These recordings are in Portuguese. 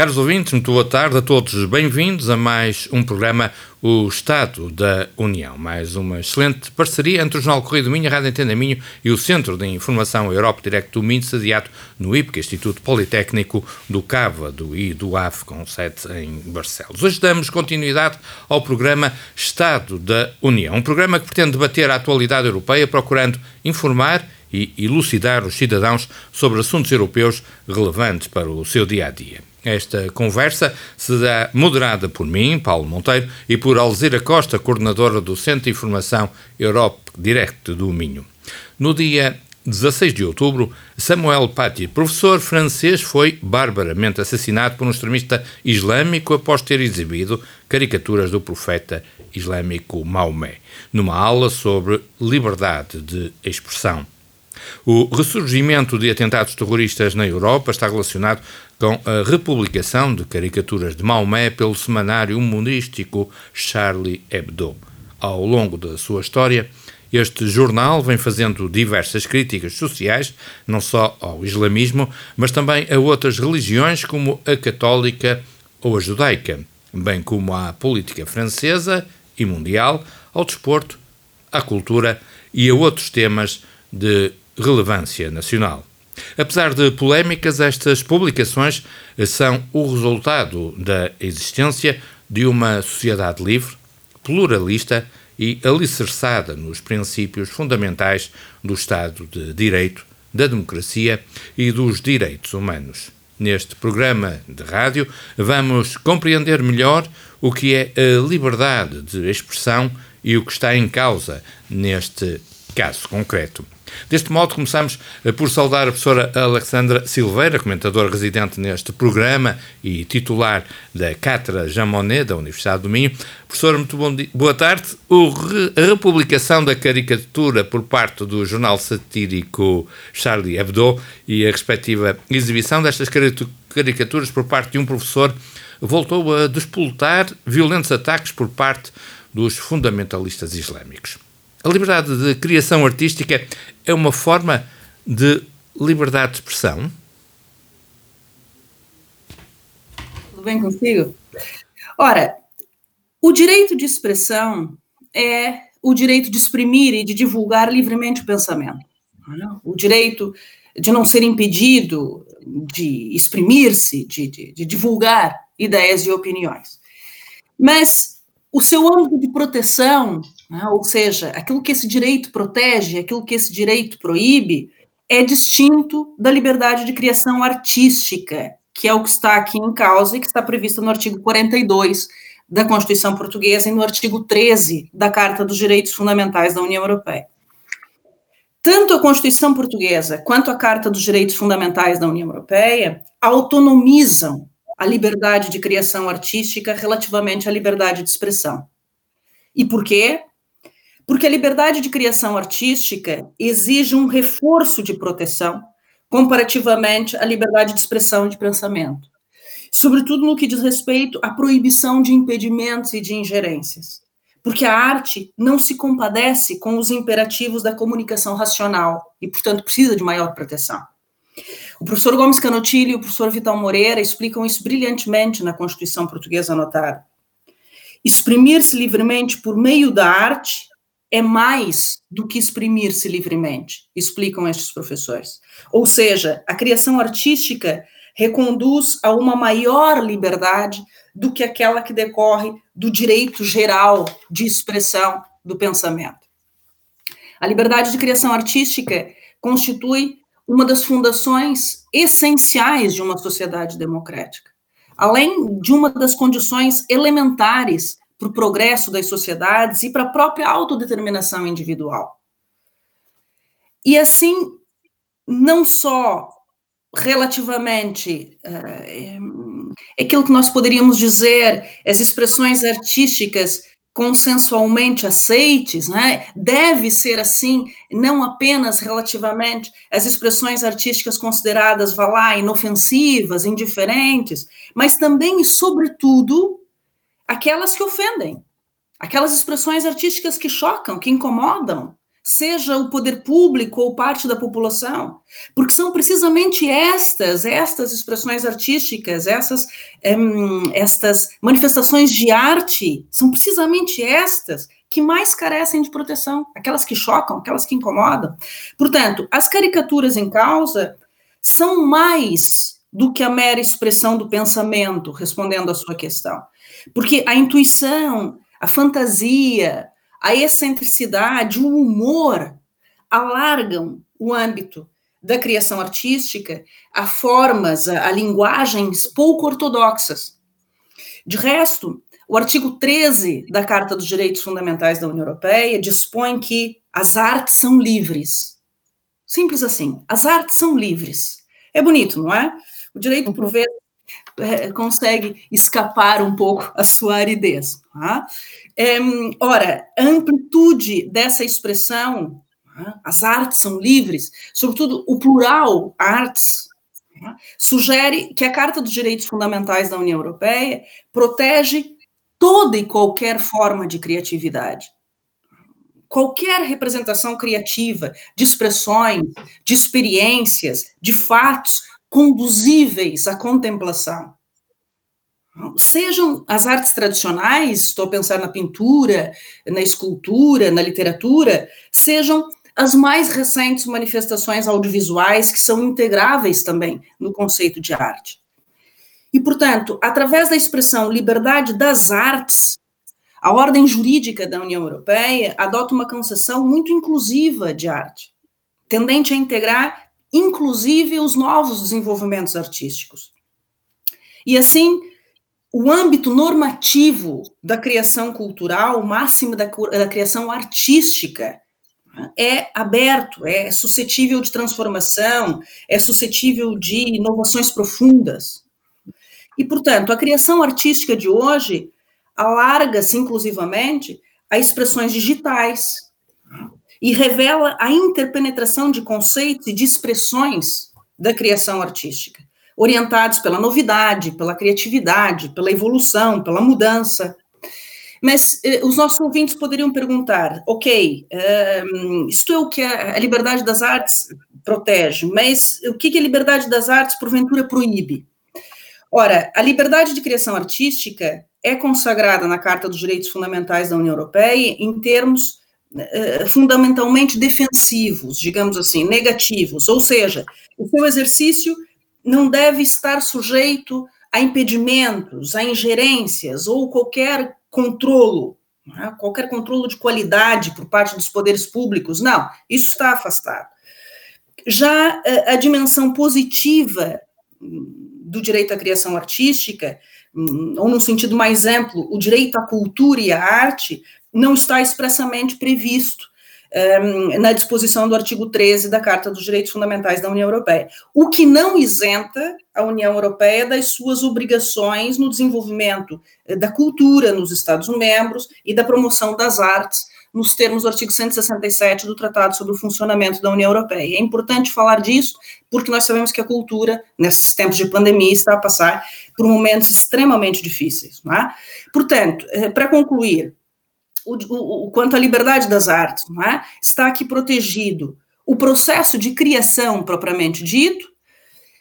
Caros ouvintes, muito boa tarde a todos. Bem-vindos a mais um programa O Estado da União. Mais uma excelente parceria entre o Jornal Correio do Minho, a Rádio Antena Minho e o Centro de Informação Europa Direct do Minho, sediado no IPCA, Instituto Politécnico do Cávado e do AF, com sede em Barcelos. Hoje damos continuidade ao programa Estado da União, um programa que pretende debater a atualidade europeia, procurando informar e elucidar os cidadãos sobre assuntos europeus relevantes para o seu dia a dia. Esta conversa será moderada por mim, Paulo Monteiro, e por Alzira Costa, coordenadora do Centro de Informação Europe Direct do Minho. No dia 16 de outubro, Samuel Paty, professor francês, foi barbaramente assassinado por um extremista islâmico após ter exibido caricaturas do profeta islâmico Maomé, numa aula sobre liberdade de expressão. O ressurgimento de atentados terroristas na Europa está relacionado com a republicação de caricaturas de Maomé pelo semanário humorístico Charlie Hebdo. Ao longo da sua história, este jornal vem fazendo diversas críticas sociais, não só ao islamismo, mas também a outras religiões, como a católica ou a judaica, bem como à política francesa e mundial, ao desporto, à cultura e a outros temas de relevância nacional. Apesar de polémicas, estas publicações são o resultado da existência de uma sociedade livre, pluralista e alicerçada nos princípios fundamentais do Estado de Direito, da democracia e dos direitos humanos. Neste programa de rádio, vamos compreender melhor o que é a liberdade de expressão e o que está em causa neste caso concreto. Deste modo, começamos eh, por saudar a professora Alexandra Silveira, comentadora residente neste programa e titular da Cátedra Jean Monnet, da Universidade do Minho. Professora, muito boa tarde. A republicação da caricatura por parte do jornal satírico Charlie Hebdo e a respectiva exibição destas caricaturas por parte de um professor voltou a despoltar violentos ataques por parte dos fundamentalistas islâmicos. A liberdade de criação artística é uma forma de liberdade de expressão? Tudo bem consigo? Ora, o direito de expressão é o direito de exprimir e de divulgar livremente o pensamento. O direito de não ser impedido de exprimir-se, de, de, de divulgar ideias e opiniões. Mas o seu âmbito de proteção, né, ou seja, aquilo que esse direito protege, aquilo que esse direito proíbe, é distinto da liberdade de criação artística, que é o que está aqui em causa e que está previsto no artigo 42 da Constituição Portuguesa e no artigo 13 da Carta dos Direitos Fundamentais da União Europeia. Tanto a Constituição Portuguesa quanto a Carta dos Direitos Fundamentais da União Europeia autonomizam a liberdade de criação artística relativamente à liberdade de expressão. E por quê? Porque a liberdade de criação artística exige um reforço de proteção comparativamente à liberdade de expressão e de pensamento, sobretudo no que diz respeito à proibição de impedimentos e de ingerências. Porque a arte não se compadece com os imperativos da comunicação racional e, portanto, precisa de maior proteção. O professor Gomes Canotilho e o professor Vital Moreira explicam isso brilhantemente na Constituição Portuguesa anotada. Exprimir-se livremente por meio da arte é mais do que exprimir-se livremente, explicam estes professores. Ou seja, a criação artística reconduz a uma maior liberdade do que aquela que decorre do direito geral de expressão do pensamento. A liberdade de criação artística constitui uma das fundações essenciais de uma sociedade democrática, além de uma das condições elementares para o progresso das sociedades e para a própria autodeterminação individual. E assim, não só relativamente uh, aquilo que nós poderíamos dizer, as expressões artísticas consensualmente aceites, né, deve ser assim, não apenas relativamente às expressões artísticas consideradas, vá lá, inofensivas, indiferentes, mas também e sobretudo aquelas que ofendem, aquelas expressões artísticas que chocam, que incomodam, seja o poder público ou parte da população, porque são precisamente estas, estas expressões artísticas, essas, um, estas manifestações de arte, são precisamente estas que mais carecem de proteção, aquelas que chocam, aquelas que incomodam. Portanto, as caricaturas em causa são mais do que a mera expressão do pensamento, respondendo à sua questão. Porque a intuição, a fantasia, a excentricidade, o humor alargam o âmbito da criação artística a formas, a, a linguagens pouco ortodoxas. De resto, o artigo 13 da Carta dos Direitos Fundamentais da União Europeia dispõe que as artes são livres. Simples assim, as artes são livres. É bonito, não é? O direito, por vezes, é, consegue escapar um pouco a sua aridez. Tá? É, ora, a amplitude dessa expressão, tá? as artes são livres, sobretudo o plural, artes, tá? sugere que a Carta dos Direitos Fundamentais da União Europeia protege toda e qualquer forma de criatividade. Qualquer representação criativa de expressões, de experiências, de fatos conduzíveis à contemplação. Sejam as artes tradicionais, estou a pensar na pintura, na escultura, na literatura, sejam as mais recentes manifestações audiovisuais que são integráveis também no conceito de arte. E, portanto, através da expressão liberdade das artes, a ordem jurídica da União Europeia adota uma concepção muito inclusiva de arte, tendente a integrar inclusive os novos desenvolvimentos artísticos. E assim, o âmbito normativo da criação cultural, o máximo da, da criação artística, é aberto, é suscetível de transformação, é suscetível de inovações profundas. E, portanto, a criação artística de hoje alarga-se inclusivamente a expressões digitais, e revela a interpenetração de conceitos e de expressões da criação artística, orientados pela novidade, pela criatividade, pela evolução, pela mudança. Mas eh, os nossos ouvintes poderiam perguntar: ok, eh, isto é o que a, a, liberdade das artes protege, mas o que, que a liberdade das artes, porventura, proíbe? Ora, a liberdade de criação artística é consagrada na Carta dos Direitos Fundamentais da União Europeia em termos eh, fundamentalmente defensivos, digamos assim, negativos, ou seja, o seu exercício não deve estar sujeito a impedimentos, a ingerências ou qualquer controlo, né, qualquer controlo de qualidade por parte dos poderes públicos, não, isso está afastado. Já eh, a dimensão positiva do direito à criação artística, hum, ou no sentido mais amplo, o direito à cultura e à arte, não está expressamente previsto um, na disposição do artigo 13 da Carta dos Direitos Fundamentais da União Europeia, o que não isenta a União Europeia das suas obrigações no desenvolvimento eh, da cultura nos Estados-membros e da promoção das artes nos termos do artigo 167 do Tratado sobre o Funcionamento da União Europeia. É importante falar disso, porque nós sabemos que a cultura, nesses tempos de pandemia, está a passar por momentos extremamente difíceis. É? Portanto, eh, para concluir, o, o, o, quanto à liberdade das artes, não é? está aqui protegido o processo de criação propriamente dito,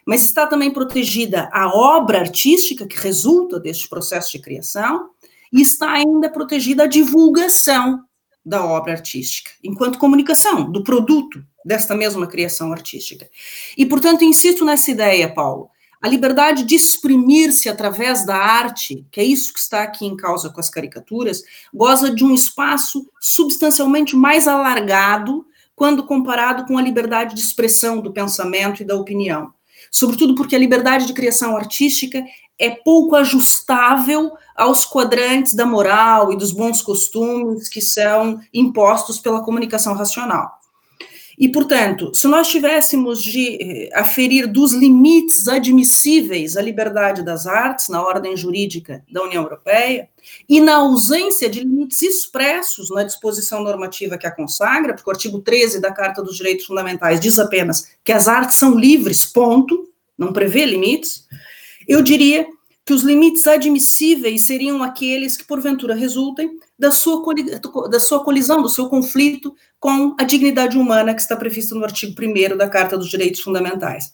mas está também protegida a obra artística que resulta deste processo de criação, e está ainda protegida a divulgação da obra artística, enquanto comunicação do produto desta mesma criação artística. E, portanto, insisto nessa ideia, Paulo, a liberdade de exprimir-se através da arte, que é isso que está aqui em causa com as caricaturas, goza de um espaço substancialmente mais alargado quando comparado com a liberdade de expressão do pensamento e da opinião. Sobretudo porque a liberdade de criação artística é pouco ajustável aos quadrantes da moral e dos bons costumes que são impostos pela comunicação racional. E, portanto, se nós tivéssemos de eh, aferir dos limites admissíveis à liberdade das artes na ordem jurídica da União Europeia, e na ausência de limites expressos na disposição normativa que a consagra, porque o artigo 13 da Carta dos Direitos Fundamentais diz apenas que as artes são livres, ponto, não prevê limites, eu diria que os limites admissíveis seriam aqueles que, porventura, resultem da sua, da sua colisão, do seu conflito com a dignidade humana que está prevista no artigo 1 da Carta dos Direitos Fundamentais.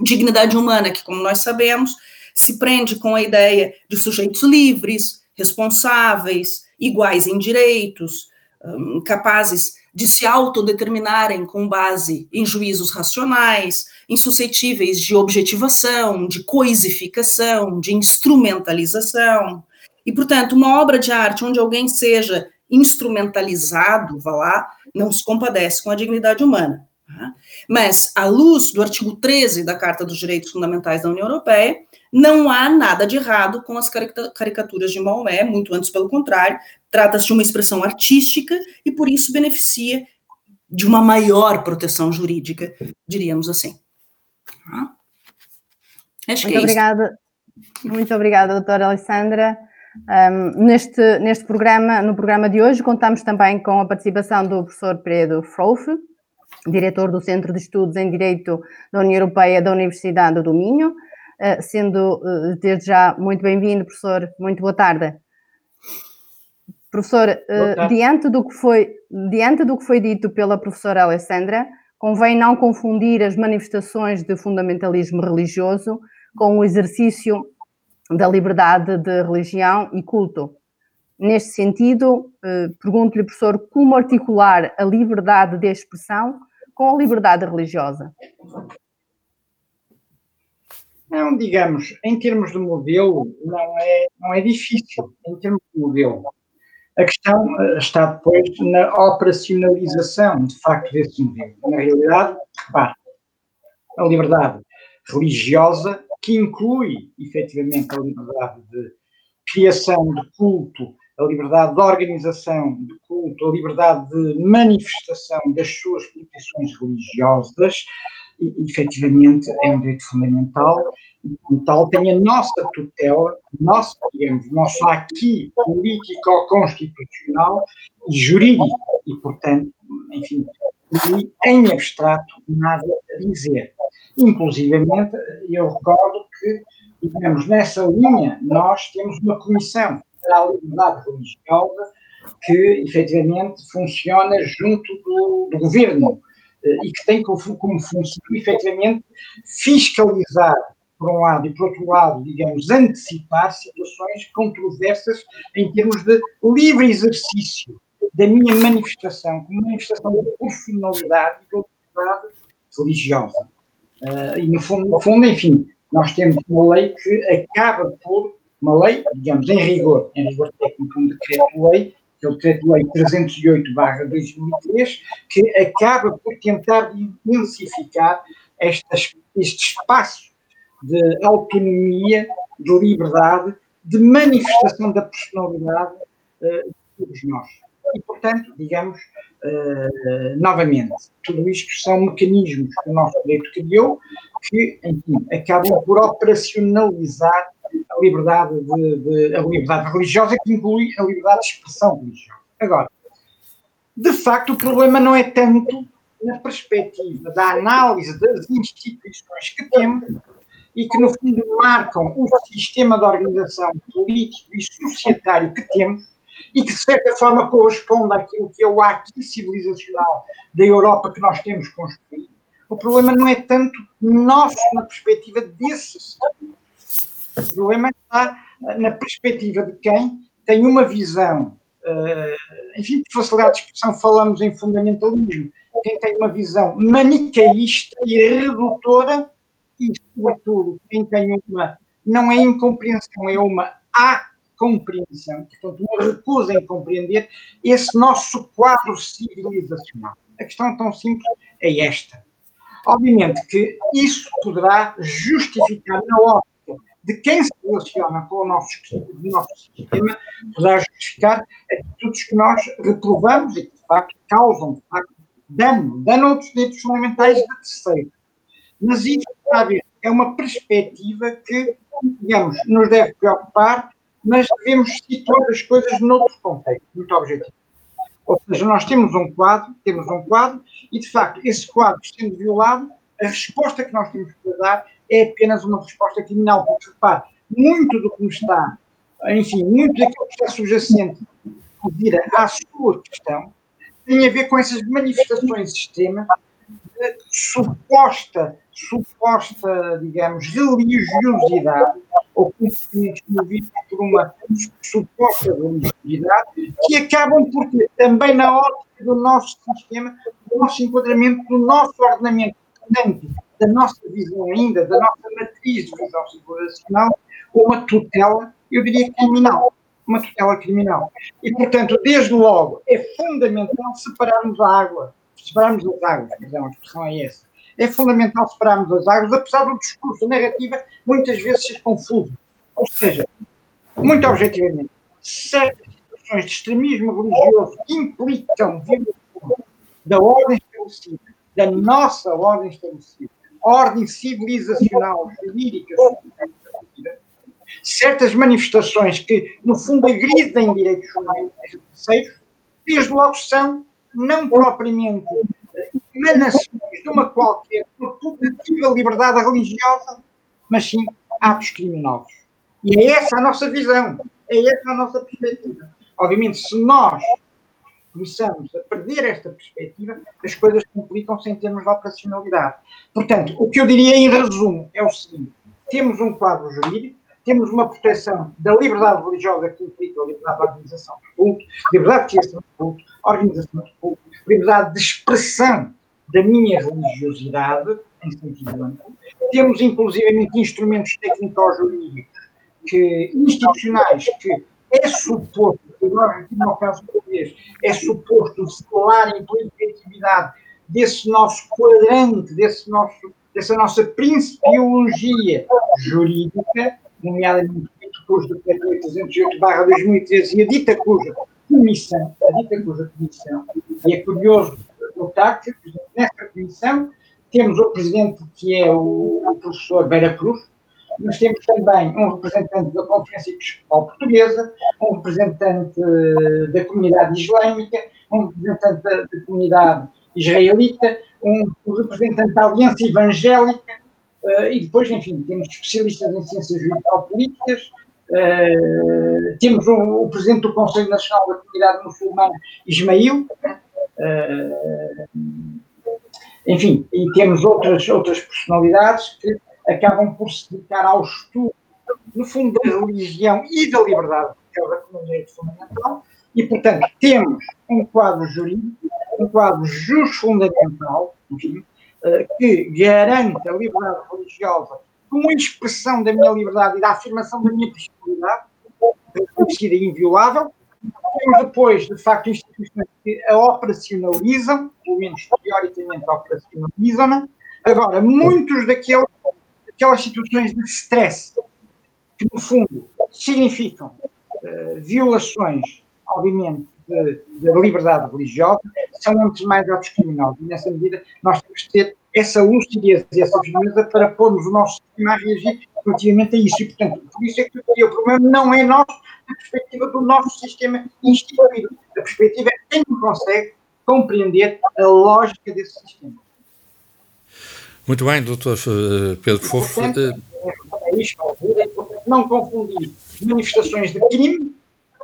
Dignidade humana que, como nós sabemos, se prende com a ideia de sujeitos livres, responsáveis, iguais em direitos, hum, capazes de se autodeterminarem com base em juízos racionais, insuscetíveis de objetivação, de coisificação, de instrumentalização. E, portanto, uma obra de arte onde alguém seja instrumentalizado, vá lá, não se compadece com a dignidade humana. Tá? Mas, à luz do artigo 13 da Carta dos Direitos Fundamentais da União Europeia, não há nada de errado com as caricaturas de Maomé, muito antes pelo contrário, trata-se de uma expressão artística e por isso beneficia de uma maior proteção jurídica, diríamos assim. Acho muito é obrigada, muito obrigada, doutora Alessandra. Um, neste, neste programa, no programa de hoje, contamos também com a participação do professor Pedro Frouf, diretor do Centro de Estudos em Direito da União Europeia da Universidade do Minho, uh, sendo uh, desde já muito bem-vindo, professor, muito boa tarde. Professor, uh, diante, do que foi, diante do que foi dito pela professora Alessandra, convém não confundir as manifestações de fundamentalismo religioso com o exercício da liberdade de religião e culto. Neste sentido, eh, pergunto-lhe, professor, como articular a liberdade de expressão com a liberdade religiosa? Não, digamos, em termos de modelo, não é, não é difícil, em termos de modelo. A questão eh, está depois na operacionalização, de facto, desse modelo. Na realidade, repare, a liberdade religiosa, que inclui, efetivamente, a liberdade de criação de culto, a liberdade de organização de culto, a liberdade de manifestação das suas posições religiosas, e, efetivamente é um direito fundamental e, como tal, tem a nossa tutela, nosso, digamos, nosso aqui político-constitucional e jurídico, e, portanto, enfim, e, em abstrato, nada a dizer. Inclusivamente, eu recordo que, digamos, nessa linha, nós temos uma comissão para a liberdade religiosa que, efetivamente, funciona junto do, do governo eh, e que tem como, como função, efetivamente, fiscalizar, por um lado, e por outro lado, digamos, antecipar situações controversas em termos de livre exercício da minha manifestação, como manifestação de personalidade e de autoridade religiosa. Uh, e, no fundo, no fundo, enfim, nós temos uma lei que acaba por, uma lei, digamos, em rigor, em rigor técnico, um decreto-lei, que é o Decreto-Lei 308-2003, que acaba por tentar intensificar estas, este espaço de autonomia, de liberdade, de manifestação da personalidade uh, de todos nós. E, portanto, digamos, uh, novamente, tudo isto são mecanismos que o nosso direito criou que, enfim, acabam por operacionalizar a liberdade, de, de, a liberdade religiosa, que inclui a liberdade de expressão religiosa. Agora, de facto, o problema não é tanto na perspectiva da análise das instituições que temos e que, no fundo, marcam o sistema de organização político e societário que temos e que, de certa forma, corresponde àquilo que é o acto civilizacional da Europa que nós temos construído. O problema não é tanto nosso na perspectiva desse o problema está na perspectiva de quem tem uma visão, uh, enfim, de facilidade de expressão, falamos em fundamentalismo, quem tem uma visão manicaísta e redutora, e, sobretudo, quem tem uma, não é incompreensão, é uma a compreensão, portanto, uma recusa em compreender esse nosso quadro civilizacional. A questão tão simples é esta. Obviamente que isso poderá justificar na hora de quem se relaciona com o nosso, o nosso sistema poderá justificar atitudes que nós reprovamos e que, de facto, causam, de facto, dano, dano outros direitos fundamentais de terceiro. Mas isso, sabe, é uma perspectiva que, digamos, nos deve preocupar, mas devemos situar as coisas noutro contexto, muito objetivo. Ou seja, nós temos um quadro, temos um quadro, e de facto, esse quadro sendo violado, a resposta que nós temos que dar é apenas uma resposta criminal, porque repare, muito do que nos está, enfim, muito daquilo que está subjacente vira à sua questão, tem a ver com essas manifestações de sistema de suposta, suposta, digamos, religiosidade, ou movidos por uma suposta religiosidade, que acabam por ter também na ótica do nosso sistema, do nosso enquadramento, do nosso ordenamento, portanto, da nossa visão ainda, da nossa matriz de visão civilizacional, uma tutela, eu diria, criminal uma tutela criminal. E, portanto, desde logo, é fundamental separarmos a água, separarmos as águas, então, a expressão é essa. É fundamental separarmos as águas, apesar do discurso, narrativa, muitas vezes ser confuso. Ou seja, muito objetivamente, certas situações de extremismo religioso implicam violação da ordem estabelecida, da nossa ordem estabelecida, ordem civilizacional, jurídica, certas manifestações que, no fundo, agridem direitos humanos desde logo são não propriamente emanações de uma qualquer putativa liberdade religiosa, mas sim atos criminosos. E é essa a nossa visão, é essa a nossa perspectiva. Obviamente, se nós começamos a perder esta perspectiva, as coisas complicam-se em termos de operacionalidade. Portanto, o que eu diria em resumo é o seguinte: temos um quadro jurídico, temos uma proteção da liberdade religiosa que implica a liberdade de organização do culto, liberdade de criação do culto, organização do culto, liberdade de expressão da minha religiosidade, em sentido amplo. Temos, inclusivamente, instrumentos técnico-jurídicos que, institucionais que é suposto, agora aqui no caso português, é suposto selarem pela efetividade desse nosso quadrante, desse nosso, dessa nossa principiologia jurídica, nomeadamente cujo decreto 808-2013 e a dita cuja comissão, a dita cuja comissão, e é curioso notar que nessa comissão temos o presidente que é o, o professor Beira Cruz, mas temos também um representante da Conferência Episcopal Portuguesa, um representante da comunidade islâmica, um representante da, da comunidade israelita, um, um representante da Aliança Evangélica, Uh, e depois, enfim, temos especialistas em ciências jurídico-políticas, uh, temos o, o, presidente do Conselho Nacional da Comunidade Muçulmana, Ismail, enfim, e temos outras, outras personalidades que acabam por se dedicar ao estudo, no fundo, da religião e da liberdade, que é o direito fundamental, e, portanto, temos um quadro jurídico, um quadro justo fundamental, enfim, eh, que garante a liberdade religiosa como expressão da minha liberdade e da afirmação da minha personalidade, conhecida e inviolável. Temos depois, de facto, instituições que a operacionalizam, pelo menos teoricamente operacionalizam. Agora, muitos daqueles, daquelas situações de stress, que no fundo significam uh, violações, obviamente, da liberdade religiosa são antes mais atos criminosos. E nessa medida nós temos que ter essa lucidez e essa firmeza para pormos o nosso sistema a reagir relativamente a isso. E, portanto, por isso é que o problema não é nosso, a perspectiva do nosso sistema instituído. A perspectiva é quem consegue compreender a lógica desse sistema. Muito bem, doutor eh, Pedro Fofo. Eh, é isto, é não confundir manifestações de crime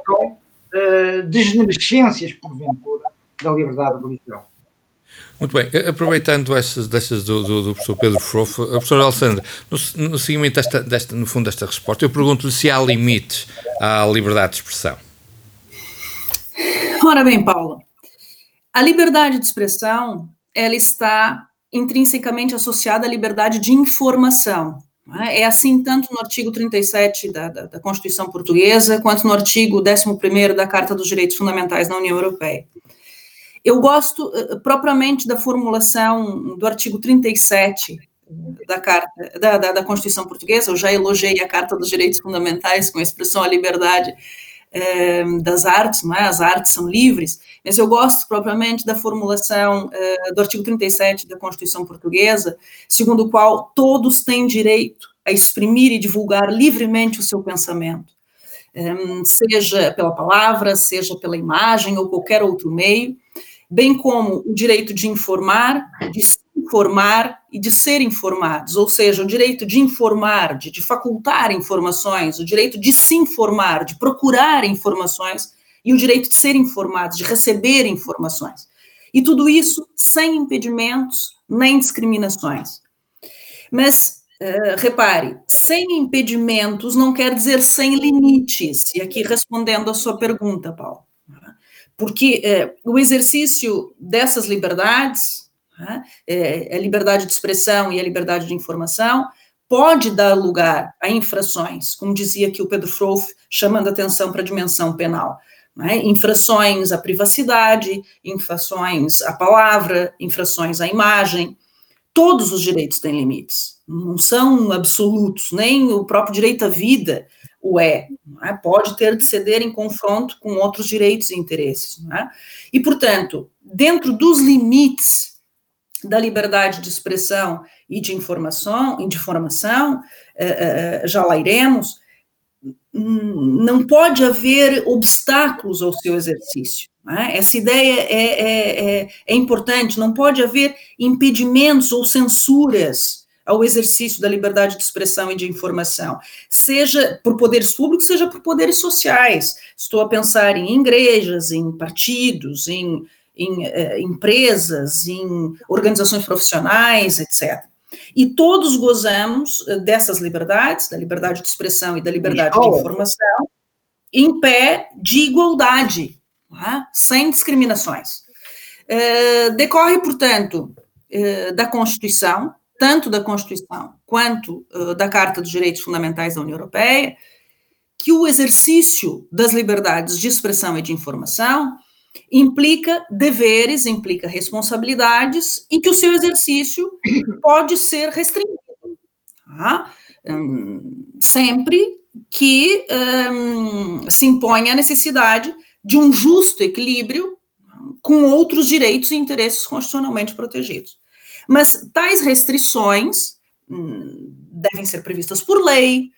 com uh, desnerescências, porventura, da liberdade religiosa. Muito bem, aproveitando essas, do, do, do professor Pedro Frofo, a professora Alessandra, no, no seguimento desta, desta, no fundo desta resposta, eu pergunto-lhe se há limites à liberdade de expressão. Ora bem, Paulo, a liberdade de expressão, ela está intrinsecamente associada à liberdade de informação. É? é assim tanto no artigo 37 da, da, da Constituição Portuguesa, quanto no artigo 11 da Carta dos Direitos Fundamentais da União Europeia. Eu gosto uh, propriamente da formulação do artigo 37 da, carta, da, da, da, Constituição Portuguesa, eu já elogiei a Carta dos Direitos Fundamentais com a expressão a liberdade é, das artes, não é? as artes são livres, mas eu gosto propriamente da formulação do artigo 37 da Constituição Portuguesa, segundo o qual todos têm direito a exprimir e divulgar livremente o seu pensamento, seja pela palavra, seja pela imagem ou qualquer outro meio, bem como o direito de informar, de se informar e de ser informados, ou seja, o direito de informar, de, de facultar informações, o direito de se informar, de procurar informações e o direito de ser informados, de receber informações. E tudo isso sem impedimentos nem discriminações. Mas, uh, repare, sem impedimentos não quer dizer sem limites. E aqui respondendo à sua pergunta, Paulo porque é, o exercício dessas liberdades, né, é, a liberdade de expressão e a liberdade de informação, pode dar lugar a infrações, como dizia aqui o Pedro Frouf, chamando atenção para a dimensão penal. Né, infrações à privacidade, infrações à palavra, infrações à imagem. Todos os direitos têm limites, não são absolutos, nem o próprio direito à vida o é, é, pode ter de ceder em confronto com outros direitos e interesses. É? E, portanto, dentro dos limites da liberdade de expressão e de informação, e de informação eh, eh, já lá iremos, não pode haver obstáculos ao seu exercício. É? Essa ideia é, é, é, é importante, não pode haver impedimentos ou censuras ao exercício da liberdade de expressão e de informação, seja por poderes públicos, seja por poderes sociais. Estou a pensar em igrejas, em partidos, em, em eh, empresas, em organizações profissionais, etc. E todos gozamos eh, dessas liberdades, da liberdade de expressão e da liberdade de informação, em pé de igualdade, é? sem discriminações. Eh, decorre, portanto, eh, da Constituição, tanto da Constituição quanto uh, da Carta dos Direitos Fundamentais da União Europeia, que o exercício das liberdades de expressão e de informação implica deveres, implica responsabilidades, e que o seu exercício pode ser restringido. Tá? Um, sempre que um, se impõe a necessidade de um justo equilíbrio com outros direitos e interesses constitucionalmente protegidos. Mas tais restrições hum, devem ser previstas por lei,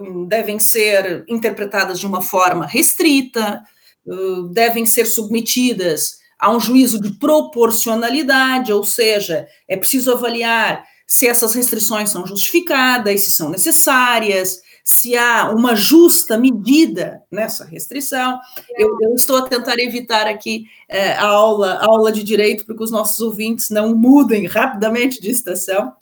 hum, devem ser interpretadas de uma forma restrita, hum, devem ser submetidas a um juízo de proporcionalidade, ou seja, é preciso avaliar se essas restrições são justificadas, se são necessárias, se há uma justa medida nessa restrição. Eu, eu estou a tentar evitar aqui é, a, aula, a aula de direito para que os nossos ouvintes não mudem rapidamente de estação.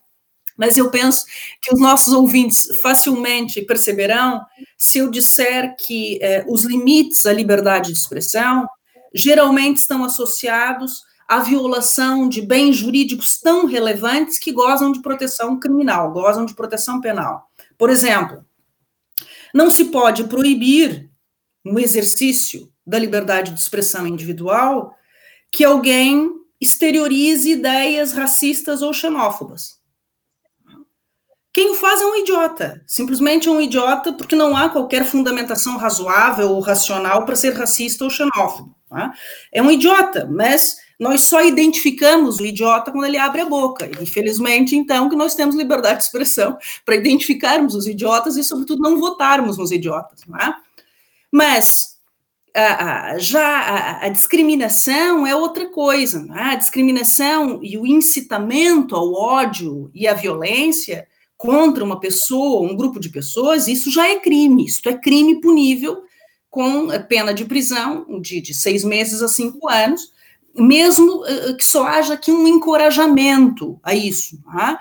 Mas eu penso que os nossos ouvintes facilmente perceberão se eu disser que é, os limites à liberdade de expressão geralmente estão associados à violação de bens jurídicos tão relevantes que gozam de proteção criminal, gozam de proteção penal. Por exemplo, não se pode proibir, no exercício da liberdade de expressão individual, que alguém exteriorize ideias racistas ou xenófobas. Quem o faz é um idiota, simplesmente é um idiota porque não há qualquer fundamentação razoável ou racional para ser racista ou xenófobo. Tá? É um idiota, mas nós só identificamos o idiota quando ele abre a boca. E, infelizmente, então, que nós temos liberdade de expressão para identificarmos os idiotas e, sobretudo, não votarmos nos idiotas. Não é? Mas a, a, já a, a, discriminação é outra coisa. É? A discriminação e o incitamento ao ódio e à violência contra uma pessoa, um grupo de pessoas, isso já é crime. Isso é crime punível com pena de prisão de, de seis meses a cinco anos mesmo uh, que só haja aqui um encorajamento a isso. Tá?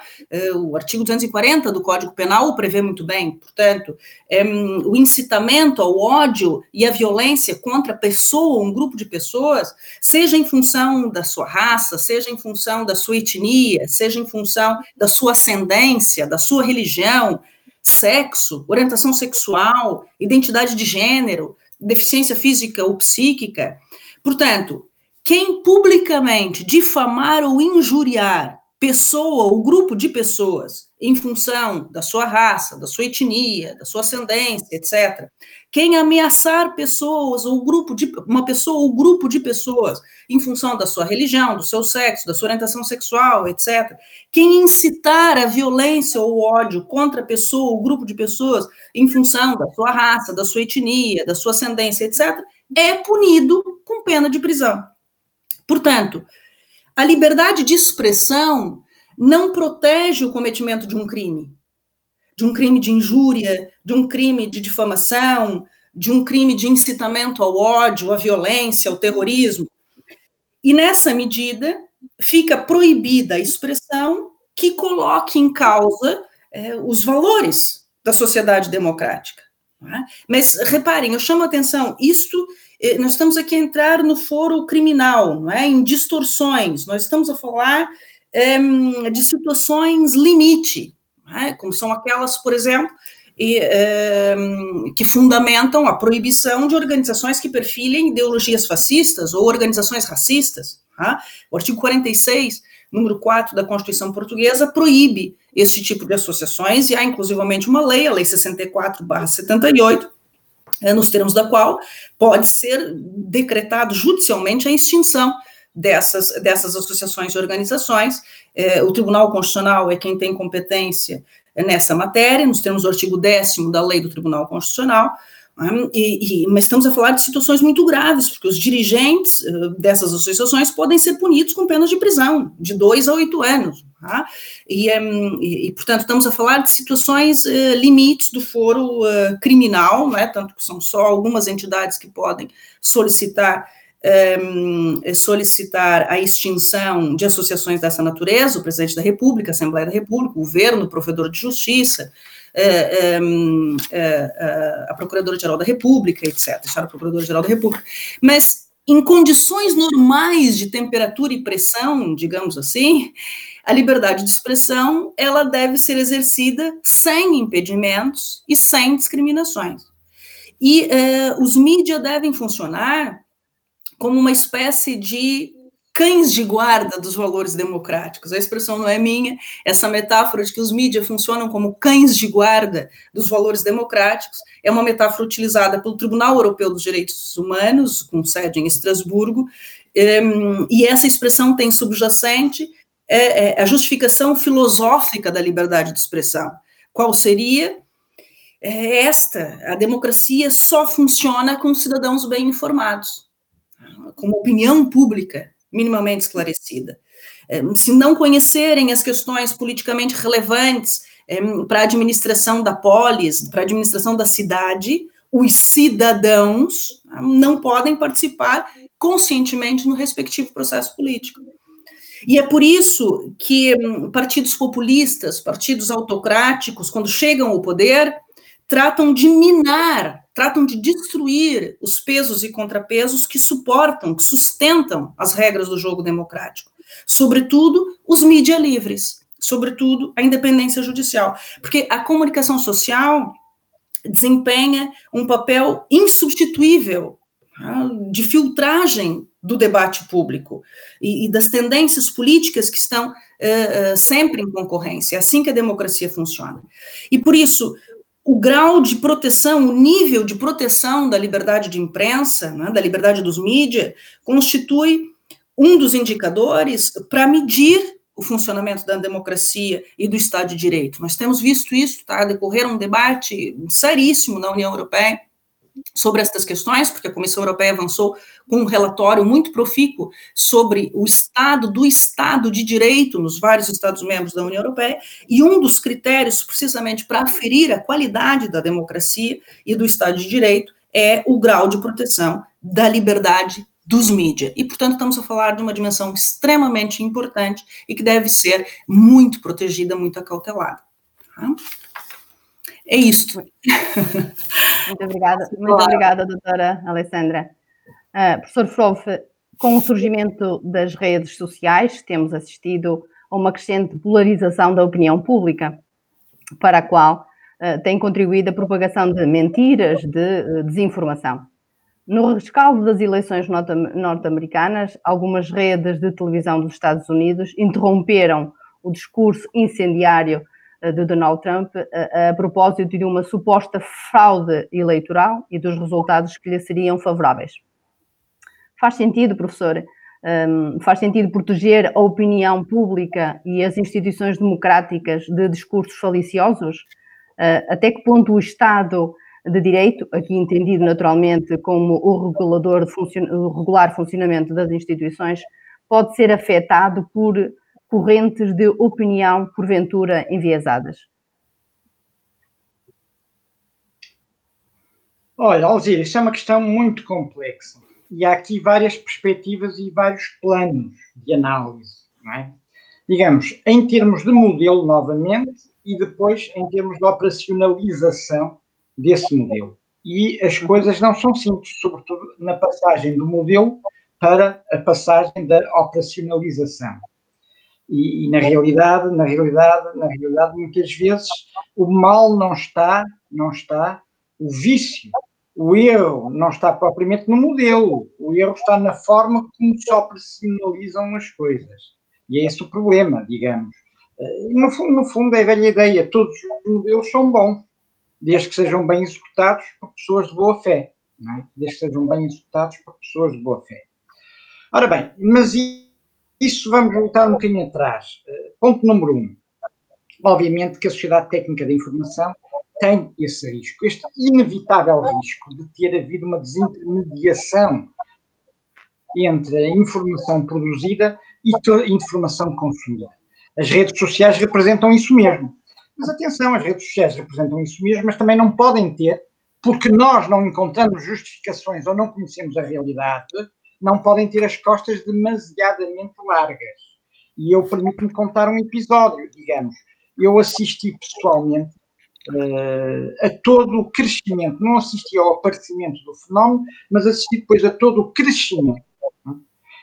Uh, o artigo 240 do Código Penal prevê muito bem, portanto, um, o incitamento ao ódio e à violência contra a pessoa, um grupo de pessoas, seja em função da sua raça, seja em função da sua etnia, seja em função da sua ascendência, da sua religião, sexo, orientação sexual, identidade de gênero, deficiência física ou psíquica. Portanto, quem publicamente difamar ou injuriar pessoa ou grupo de pessoas em função da sua raça, da sua etnia, da sua ascendência, etc. Quem ameaçar pessoas ou grupo de uma pessoa ou grupo de pessoas em função da sua religião, do seu sexo, da sua orientação sexual, etc. Quem incitar a violência ou ódio contra pessoa ou grupo de pessoas em função da sua raça, da sua etnia, da sua ascendência, etc., é punido com pena de prisão. Portanto, a liberdade de expressão não protege o cometimento de um crime, de um crime de injúria, de um crime de difamação, de um crime de incitamento ao ódio, à violência, ao terrorismo. E nessa medida, fica proibida a expressão que coloque em causa é, os valores da sociedade democrática. É? Mas reparem, eu chamo a atenção, isto nós estamos aqui a entrar no foro criminal, não é? em distorções, nós estamos a falar é, de situações limite, é? como são aquelas, por exemplo, e, é, que fundamentam a proibição de organizações que perfilhem ideologias fascistas ou organizações racistas. Tá? O artigo 46, número 4 da Constituição Portuguesa, proíbe esse tipo de associações, e há inclusivamente uma lei, a Lei 64-78, é, nos termos da qual pode ser decretado judicialmente a extinção dessas, dessas associações e organizações. É, o Tribunal Constitucional é quem tem competência nessa matéria, nos termos do artigo 10 da lei do Tribunal Constitucional, né, e, e, mas estamos a falar de situações muito graves, porque os dirigentes uh, dessas associações podem ser punidos com penas de prisão, de dois a oito anos. Tá? E, um, e, e, portanto, estamos a falar de situações uh, limites do foro uh, criminal, né, tanto que são só algumas entidades que podem solicitar um, solicitar a extinção de associações dessa natureza, o presidente da República, a Assembleia da República, o governo, o provedor de justiça, é, é, a Procuradora-Geral da República, etc., a Procuradora-Geral da República. Mas, em condições normais de temperatura e pressão, digamos assim, a liberdade de expressão ela deve ser exercida sem impedimentos e sem discriminações. E uh, os mídias devem funcionar como uma espécie de cães de guarda dos valores democráticos. A expressão não é minha, essa metáfora de que os mídias funcionam como cães de guarda dos valores democráticos é uma metáfora utilizada pelo Tribunal Europeu dos Direitos Humanos, com sede em Estrasburgo, ehm, e essa expressão tem subjacente é, é a justificação filosófica da liberdade de expressão. Qual seria? É esta: a democracia só funciona com cidadãos bem informados, com uma opinião pública minimamente esclarecida. É, se não conhecerem as questões politicamente relevantes é, para a administração da polis, para a administração da cidade, os cidadãos não podem participar conscientemente no respectivo processo político. E é por isso que hum, partidos populistas, partidos autocráticos, quando chegam ao poder, tratam de minar, tratam de destruir os pesos e contrapesos que suportam, que sustentam as regras do jogo democrático. Sobretudo, os mídias livres, sobretudo, a independência judicial. Porque a comunicação social desempenha um papel insubstituível tá, de filtragem do debate público e, e das tendências políticas que estão uh, uh, sempre em concorrência. É assim que a democracia funciona. E por isso, o grau de proteção, o nível de proteção da liberdade de imprensa, né, da liberdade dos mídias, constitui um dos indicadores para medir o funcionamento da democracia e do Estado de Direito. Nós temos visto isso, tá? Decorrer um debate seríssimo na União Europeia sobre estas questões, porque a Comissão Europeia avançou com um relatório muito profícuo sobre o estado do Estado de Direito nos vários Estados-membros da União Europeia, e um dos critérios, precisamente para aferir a qualidade da democracia e do Estado de Direito, é o grau de proteção da liberdade dos mídias. E, portanto, estamos a falar de uma dimensão extremamente importante e que deve ser muito protegida, muito acautelada. Tá? É isto. Muito obrigada, muito obrigada, doutora Alessandra. Uh, professor Frouf, com o surgimento das redes sociais, temos assistido a uma crescente polarização da opinião pública, para a qual uh, tem contribuído a propagação de mentiras, de uh, desinformação. No rescaldo das eleições norte-americanas, algumas redes de televisão dos Estados Unidos interromperam o discurso incendiário de Donald Trump a, a, propósito de uma suposta fraude eleitoral e dos resultados que lhe seriam favoráveis. Faz sentido, professor, um, faz sentido proteger a opinião pública e as instituições democráticas de discursos faliciosos? Até que ponto o Estado de Direito, aqui entendido naturalmente como o regulador de funcion o regular funcionamento das instituições, pode ser afetado por correntes de opinião, porventura, enviesadas? Olha, Alzira, isso é uma questão muito complexa. E há aqui várias perspectivas e vários planos de análise. É? Digamos, em termos de modelo, novamente, e depois em termos de operacionalização desse modelo. E as coisas não são simples, sobretudo na passagem do modelo para a passagem da operacionalização. E, e, na realidade, na realidade, na realidade, muitas vezes o mal não está, não está, o vício, o erro não está propriamente no modelo, o erro está na forma como se operacionalizam as coisas. E é esse o problema, digamos. Eh, no fundo, no fundo é a velha ideia, todos os modelos são bons, desde que sejam bem executados por pessoas de boa fé. É? Desde que sejam bem executados por pessoas de boa fé. Ora bem, mas isso vamos voltar um bocadinho atrás. Eh, ponto número um. Obviamente que a Sociedade Técnica da Informação tem esse risco, este inevitável risco de ter havido uma desintermediação entre a informação produzida e a informação consumida. As redes sociais representam isso mesmo. Mas atenção, as redes sociais representam isso mesmo, mas também não podem ter, porque nós não encontramos justificações ou não conhecemos a realidade, não podem ter as costas demasiadamente largas. E eu permito-me contar um episódio, digamos. Eu assisti pessoalmente uh, a todo o crescimento, não assisti ao aparecimento do fenómeno, mas assisti depois a todo o crescimento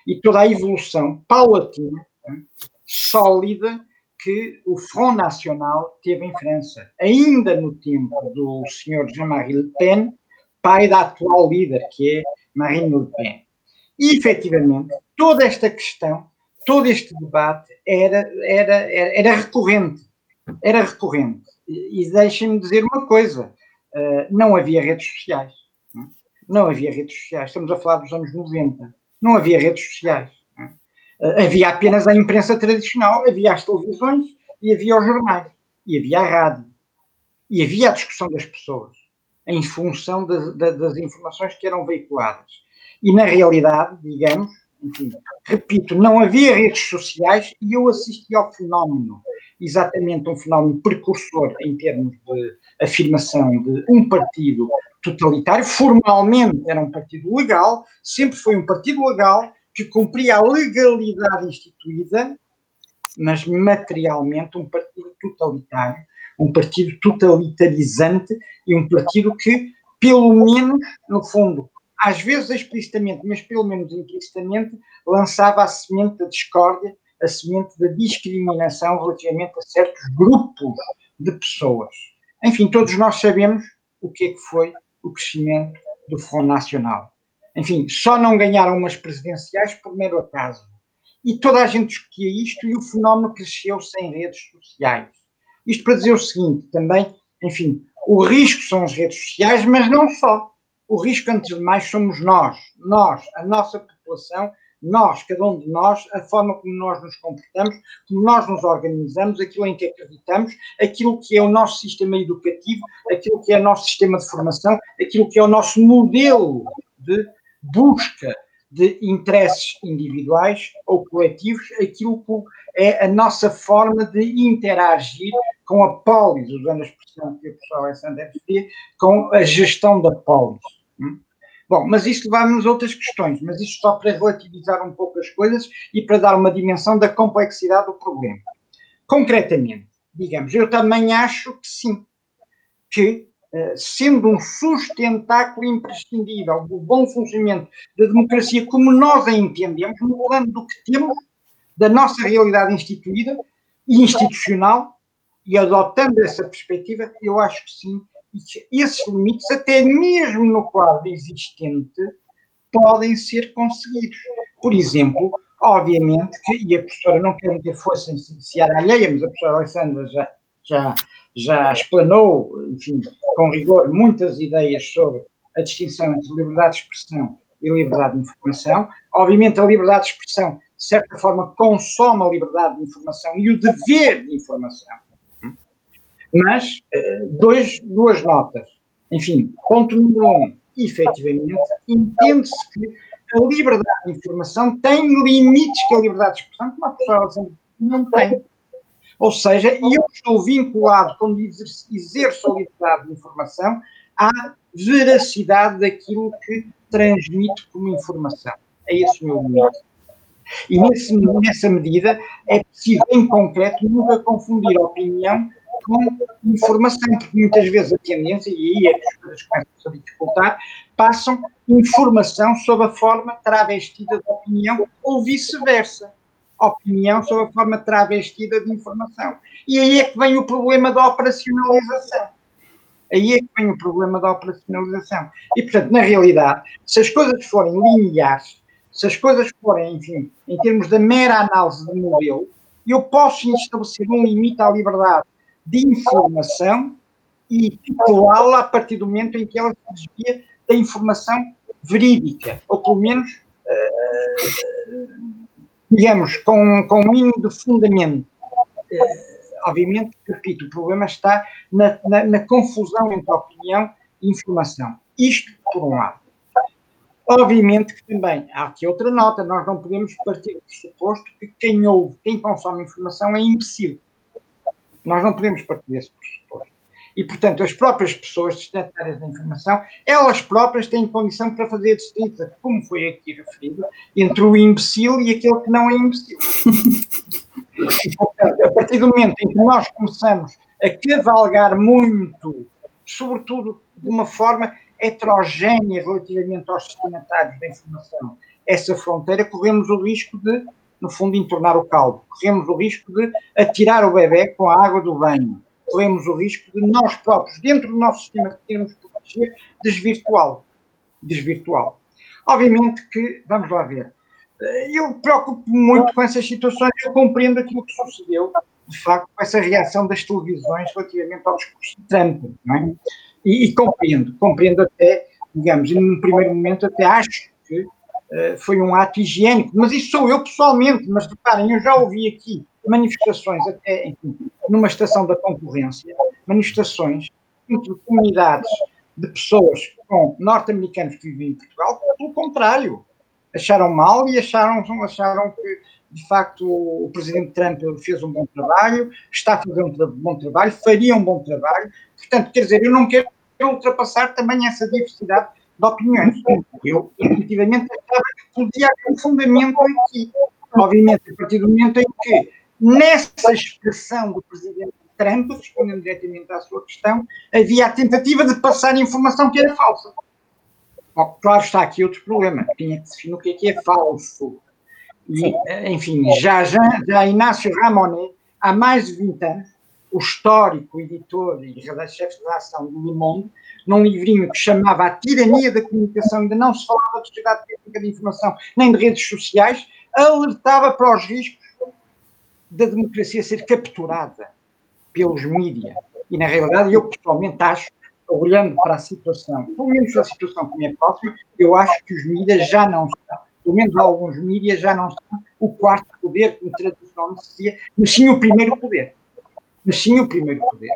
e toda a evolução paulatina, sólida, que o Front Nacional teve em França, ainda no tempo do senhor Jean-Marie Le Pen, pai da atual líder, que é Marine Le Pen. E, efetivamente, toda esta questão, todo este debate era, era, era, era recorrente. Era recorrente. E, e deixem-me dizer uma coisa: uh, não havia redes sociais. Não? É? não havia redes sociais. Estamos a falar dos anos 90. Não havia redes sociais. Uh, havia apenas a imprensa tradicional, havia as televisões e havia os jornais. E havia a rádio. E havia a discussão das pessoas em função de, de, das informações que eram veiculadas. E na realidade, digamos, enfim, repito, não havia redes sociais e eu assisti ao fenómeno, exatamente um fenómeno precursor em termos de afirmação de um partido totalitário. Formalmente era um partido legal, sempre foi um partido legal que cumpria a legalidade instituída, mas materialmente um partido totalitário, um partido totalitarizante e um partido que, pelo menos, no fundo, às vezes explicitamente, mas pelo menos implicitamente, lançava a semente da discórdia, a semente da discriminação relativamente a certos grupos de pessoas. Enfim, todos nós sabemos o que é que foi o crescimento do Front Nacional. Enfim, só não ganharam umas presidenciais por mero acaso. E toda a gente discutia isto e o fenómeno cresceu sem redes sociais. Isto para dizer o seguinte, também, enfim, o risco são as redes sociais, mas não só o risco, antes de mais, somos nós. Nós, a nossa população, nós, cada um de nós, a forma como nós nos comportamos, como nós nos organizamos, aquilo em que acreditamos, aquilo que é o nosso sistema educativo, aquilo que é o nosso sistema de formação, aquilo que é o nosso modelo de busca de interesses individuais ou coletivos, aquilo que é a nossa forma de interagir com a polis, usando a expressão que o professor Alessandro referia, com a gestão da polis. Hum? Bom, mas isto leva-nos a outras questões, mas isto só para relativizar um pouco as coisas e para dar uma dimensão da complexidade do problema. Concretamente, digamos, eu também acho que sim, que eh, sendo um sustentáculo imprescindível do bom funcionamento da democracia como nós a entendemos, no plano do que temos, da nossa realidade instituída e institucional, e adotando essa perspectiva, eu acho que sim, esses limites, até mesmo no quadro existente, podem ser conseguidos. Por exemplo, Obviamente que, e a professora não quer meter força em seara alheia, mas a professora Alessandra já, já, já explanou, enfim, com rigor, muitas ideias sobre a distinção entre liberdade de expressão e liberdade de informação. Obviamente, a liberdade de expressão, de certa forma, consome a liberdade de informação e o dever de informação. Mas, eh, dois, duas notas. Enfim, ponto número um, efetivamente, entende-se que a liberdade de informação tem limites que a liberdade de expressão, como a pessoa não tem. Ou seja, eu estou vinculado, quando exerço a liberdade de informação, à veracidade daquilo que transmito como informação. É esse o meu limite. E nesse, nessa medida é preciso, em concreto, nunca confundir opinião com informação, porque muitas vezes a tendência, e aí é as coisas começam a dificultar, passam informação sob a forma travestida de opinião ou vice-versa. Opinião sob a forma travestida de informação. E aí é que vem o problema da operacionalização. Aí é que vem o problema da operacionalização. E, portanto, na realidade, se as coisas forem lineares, se as coisas forem, enfim, em termos da mera análise de modelo, eu posso estabelecer um limite à liberdade de informação e titulá-la a partir do momento em que ela se desvia da informação verídica, ou pelo menos, uh, digamos, com, com um mínimo de fundamento. Uh, obviamente, repito, o problema está na, na, na confusão entre opinião e informação. Isto por um lado. Obviamente que também há aqui outra nota, nós não podemos partir do pressuposto que quem ouve, quem consome informação é imbecil. Nós não podemos partir desse pressuposto. E, portanto, as próprias pessoas destinatárias da informação, elas próprias têm condição para fazer a distinção, como foi aqui referido, entre o imbecil e aquele que não é imbecil. E, portanto, a partir do momento em que nós começamos a cavalgar muito, sobretudo de uma forma heterogénea relativamente aos destinatários da informação, essa fronteira, corremos o risco de no fundo, entornar o caldo. Corremos o risco de atirar o bebê com a água do banho. Corremos o risco de nós próprios, dentro do nosso sistema que queremos proteger, desvirtuá-lo. Obviamente que, vamos lá ver, eu preocupo muito com essas situações, eu compreendo aquilo que sucedeu, de facto, com essa reação das televisões relativamente ao discurso de Trump, não é? E, e compreendo, compreendo até, digamos, num primeiro momento até acho que eh, foi um ato higiênico, mas isso sou eu pessoalmente, mas reparem, eu já ouvi aqui manifestações, até enfim, numa estação da concorrência, manifestações entre comunidades de pessoas com norte-americanos que vivem em Portugal, pelo contrário, acharam mal e acharam, acharam que, de facto, o presidente Trump fez um bom trabalho, está a fazer um bom trabalho, faria um bom trabalho. Portanto, quer dizer, eu não quero ultrapassar também essa diversidade de opiniões. Eu, efetivamente, achava que podia haver um fundamento aqui. Obviamente, a partir do momento em que, nessa expressão do presidente Trump, respondendo diretamente à sua questão, havia a tentativa de passar informação que era falsa. Bom, claro está aqui outro problema, tinha que definir o que é que é falso. E, enfim, já, já, já Inácio Ramonet, há mais de 20 anos, o histórico editor e chefe de redação do Le Monde, num livrinho que chamava A Tirania da Comunicação, ainda não se falava de sociedade técnica de informação, nem de redes sociais, alertava para os riscos da democracia ser capturada pelos mídias. E, na realidade, eu pessoalmente acho, olhando para a situação, pelo menos a situação que me é próxima, eu acho que os mídias já não são, pelo menos alguns mídias já não são o quarto poder, como tradicionalmente se dizia, mas sim o primeiro poder. Mas sim o primeiro poder.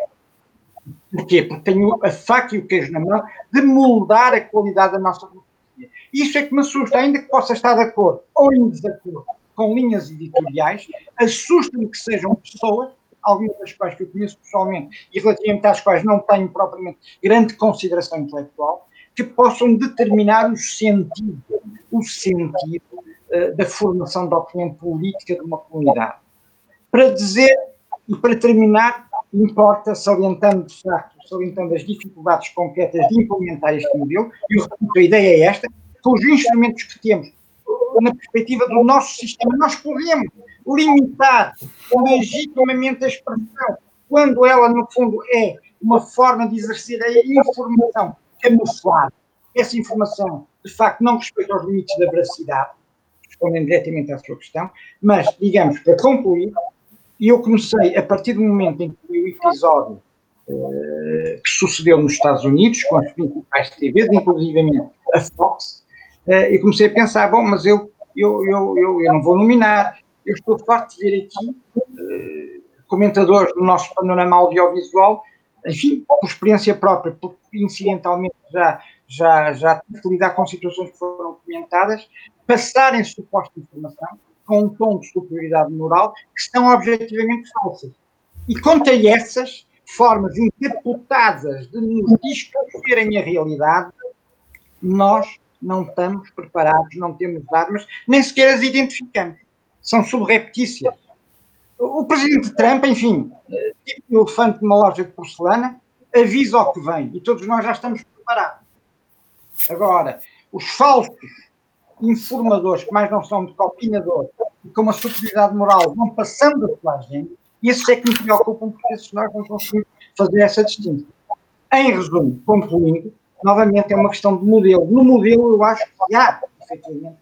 Porquê? Porque tenho a faca e o queijo na mão de moldar a qualidade da nossa democracia. Isso é que me assusta, ainda que possa estar de acordo ou em desacordo com linhas editoriais, assusta-me que sejam pessoas, algumas das quais que eu conheço pessoalmente e relativamente às quais não tenho propriamente grande consideração intelectual, que possam determinar o sentido, o sentido uh, da formação da opinião política de uma comunidade. Para dizer, e para terminar, importa, salientando, salientando as dificuldades concretas de implementar este modelo, e repito, a ideia é esta, com os instrumentos que temos, na perspectiva do nosso sistema, nós podemos limitar legitimamente a expressão, quando ela, no fundo, é uma forma de exercer a informação camuflada. Essa informação, de facto, não respeita os limites da veracidade, respondendo diretamente à sua questão, mas, digamos, para concluir, eu comecei, a partir do momento em que o episódio uh, que sucedeu nos Estados Unidos, com as principais TVs, inclusive a Fox, eu comecei a pensar, bom, mas eu, eu, eu, eu, eu não vou nominar, eu estou farto de ver aqui uh, comentadores do nosso panorama audiovisual, enfim, por experiência própria, porque incidentalmente já, já, já tive que lidar com situações que foram comentadas, passarem suposta informação com um tom de superioridade moral que são objetivamente falsas. E contra essas formas interpretadas de nos distorcerem a realidade, nós não estamos preparados, não temos armas, nem sequer as identificamos. São subreptícias. O presidente Trump, enfim, tipo um elefante numa loja de porcelana, avisa o que vem e todos nós já estamos preparados. Agora, os falsos informadores, que mais não são de opinadores, e com uma superioridade moral, vão passando a sua agenda, esses é que me preocupam, porque esses nós não conseguimos fazer essa distinção. Em resumo, concluindo, novamente é uma questão de modelo. No modelo, eu acho que há, efetivamente,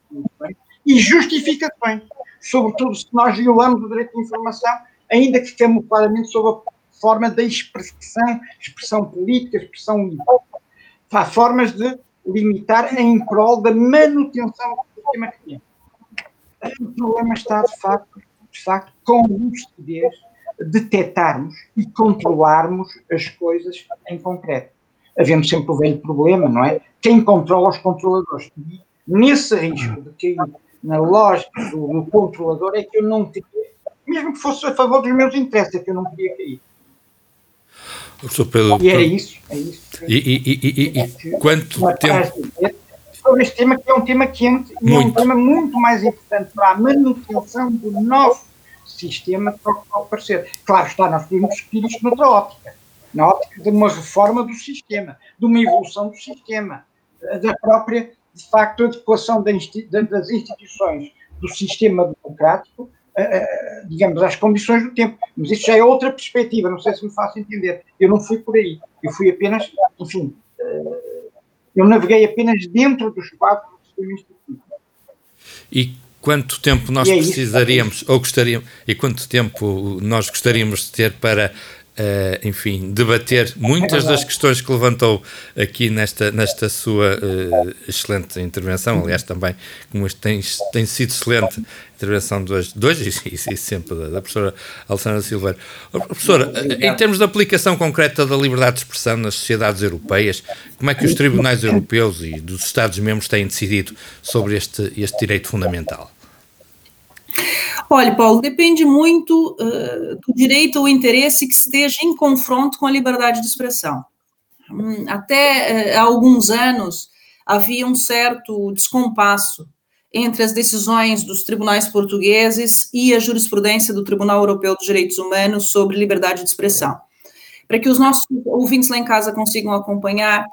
e justificações, sobretudo se nós violamos o direito de informação, ainda que camufladamente sob a forma da expressão, expressão política, expressão Há formas de limitar em prol da manutenção do sistema que temos. O problema está, de facto, de facto com lucidez, detectarmos e controlarmos as coisas em concreto. Havendo sempre o velho problema, não é? Quem controla os controladores. E nesse risco de cair na lógica do, do controlador é que eu não queria, mesmo que fosse a favor dos meus interesses, é que eu não queria cair. Pedro, e era isso, é isso. E, e, e, e quanto tempo? Sobre este tema, que é um tema quente e é um tema muito mais importante para a manutenção do nosso sistema para o que pode parecer. Claro está, nós podemos discutir isto noutra óptica, na óptica de uma reforma do sistema, de uma evolução do sistema, da própria, de facto, adequação das instituições do sistema democrático digamos, às condições do tempo. Mas isso já é outra perspectiva, não sei se me faço entender. Eu não fui por aí. Eu fui apenas, enfim, eh, eu naveguei apenas dentro dos quadros do sistema. E quanto tempo nós é precisaríamos, isso, é ou gostaríamos, e quanto tempo nós gostaríamos de ter para uh, enfim, debater muitas das questões que levantou aqui nesta, nesta sua uh, excelente intervenção, aliás, também, como tem, tem sido excelente a intervenção de hoje, de hoje e, e, sempre da, da, professora Alessandra Silveira. Oh, professora, em termos de aplicação concreta da liberdade de expressão nas sociedades europeias, como é que os tribunais europeus e dos Estados-membros têm decidido sobre este, este direito fundamental? Olha, Paulo, depende muito uh, do direito ou interesse que esteja em confronto com a liberdade de expressão. Hum, até uh, há alguns anos havia um certo descompasso entre as decisões dos tribunais portugueses e a jurisprudência do Tribunal Europeu dos Direitos Humanos sobre liberdade de expressão. Para que os nossos ouvintes lá em casa consigam acompanhar,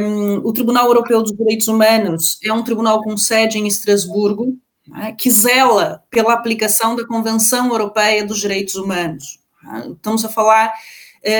um, o Tribunal Europeu dos Direitos Humanos é um tribunal com sede em Estrasburgo, né, que zela pela aplicação da Convenção Europeia dos Direitos Humanos. Né. Estamos a falar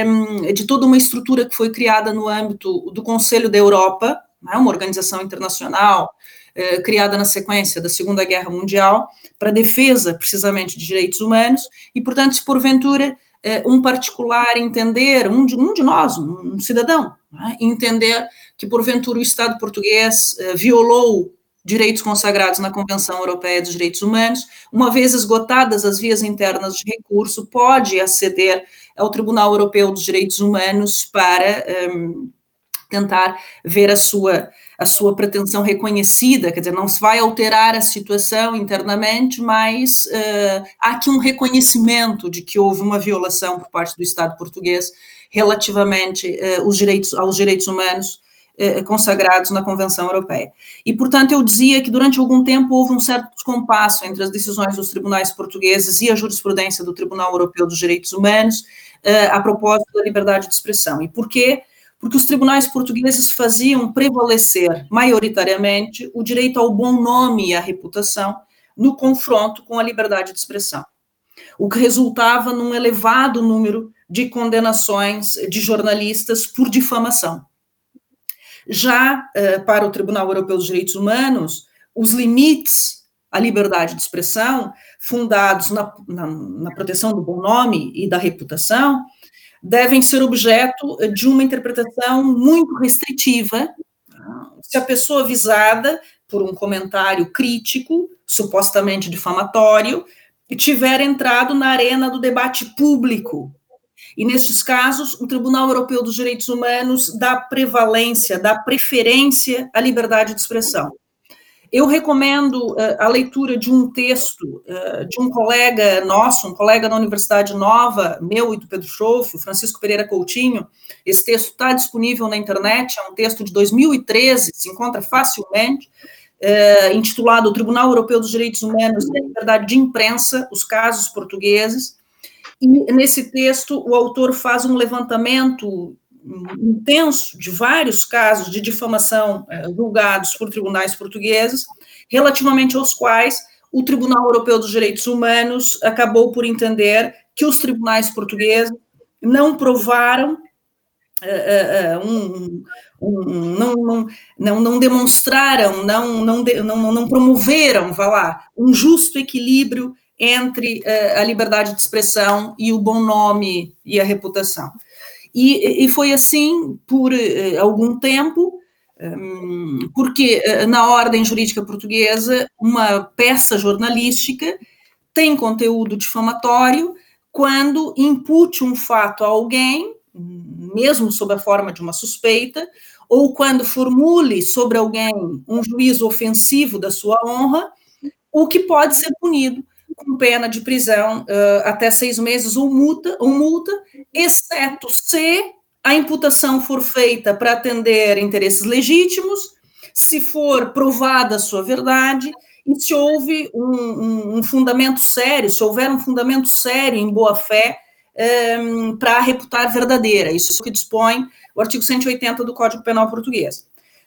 um, de toda uma estrutura que foi criada no âmbito do Conselho da Europa, né, uma organização internacional uh, criada na sequência da Segunda Guerra Mundial para defesa, precisamente, de direitos humanos, e, portanto, se porventura uh, um particular entender, um de, um de nós, um, cidadão, né, entender que, porventura, o Estado português uh, violou direitos consagrados na Convenção Europeia dos Direitos Humanos, uma vez esgotadas as vias internas de recurso, pode aceder ao Tribunal Europeu dos Direitos Humanos para um, tentar ver a sua, a sua pretensão reconhecida, quer dizer, não se vai alterar a situação internamente, mas uh, há aqui um reconhecimento de que houve uma violação por parte do Estado português relativamente uh, os direitos, aos direitos humanos consagrados na Convenção Europeia. E, portanto, eu dizia que durante algum tempo houve um certo descompasso entre as decisões dos tribunais portugueses e a jurisprudência do Tribunal Europeu dos Direitos Humanos eh, a propósito da liberdade de expressão. E por quê? Porque os tribunais portugueses faziam prevalecer, maioritariamente, o direito ao bom nome e à reputação no confronto com a liberdade de expressão, o que resultava num elevado número de condenações de jornalistas por difamação. Já uh, para o Tribunal Europeu dos Direitos Humanos, os limites à liberdade de expressão, fundados na, na, na proteção do bom nome e da reputação, devem ser objeto de uma interpretação muito restritiva se a pessoa visada por um comentário crítico, supostamente difamatório, tiver entrado na arena do debate público. E nesses casos, o Tribunal Europeu dos Direitos Humanos dá prevalência, dá preferência à liberdade de expressão. Eu recomendo uh, a leitura de um texto uh, de um colega nosso, um colega da Universidade Nova, meu e do Pedro Schoff, Francisco Pereira Coutinho. Esse texto está disponível na internet, é um texto de 2013, se encontra facilmente, uh, intitulado O Tribunal Europeu dos Direitos Humanos e a Liberdade de Imprensa, os casos portugueses. E nesse texto, o autor faz um levantamento intenso de vários casos de difamação é, julgados por tribunais portugueses, relativamente aos quais o Tribunal Europeu dos Direitos Humanos acabou por entender que os tribunais portugueses não provaram uh, uh, um, um, não, não, não, não, demonstraram, não, não, não, não promoveram, vá lá, um justo equilíbrio entre uh, a liberdade de expressão e o bom nome e a reputação. E, e foi assim por uh, algum tempo, um, porque uh, na ordem jurídica portuguesa, uma peça jornalística tem conteúdo difamatório quando impute um fato a alguém, mesmo sob a forma de uma suspeita, ou quando formule sobre alguém um juízo ofensivo da sua honra, o que pode ser punido com pena de prisão uh, até seis meses ou multa, ou multa, exceto se a imputação for feita para atender interesses legítimos, se for provada a sua verdade e se houve um, um, um fundamento sério, se houver um fundamento sério em boa fé um, eh, para reputar verdadeira. Isso que dispõe o artigo 180 do Código Penal Português.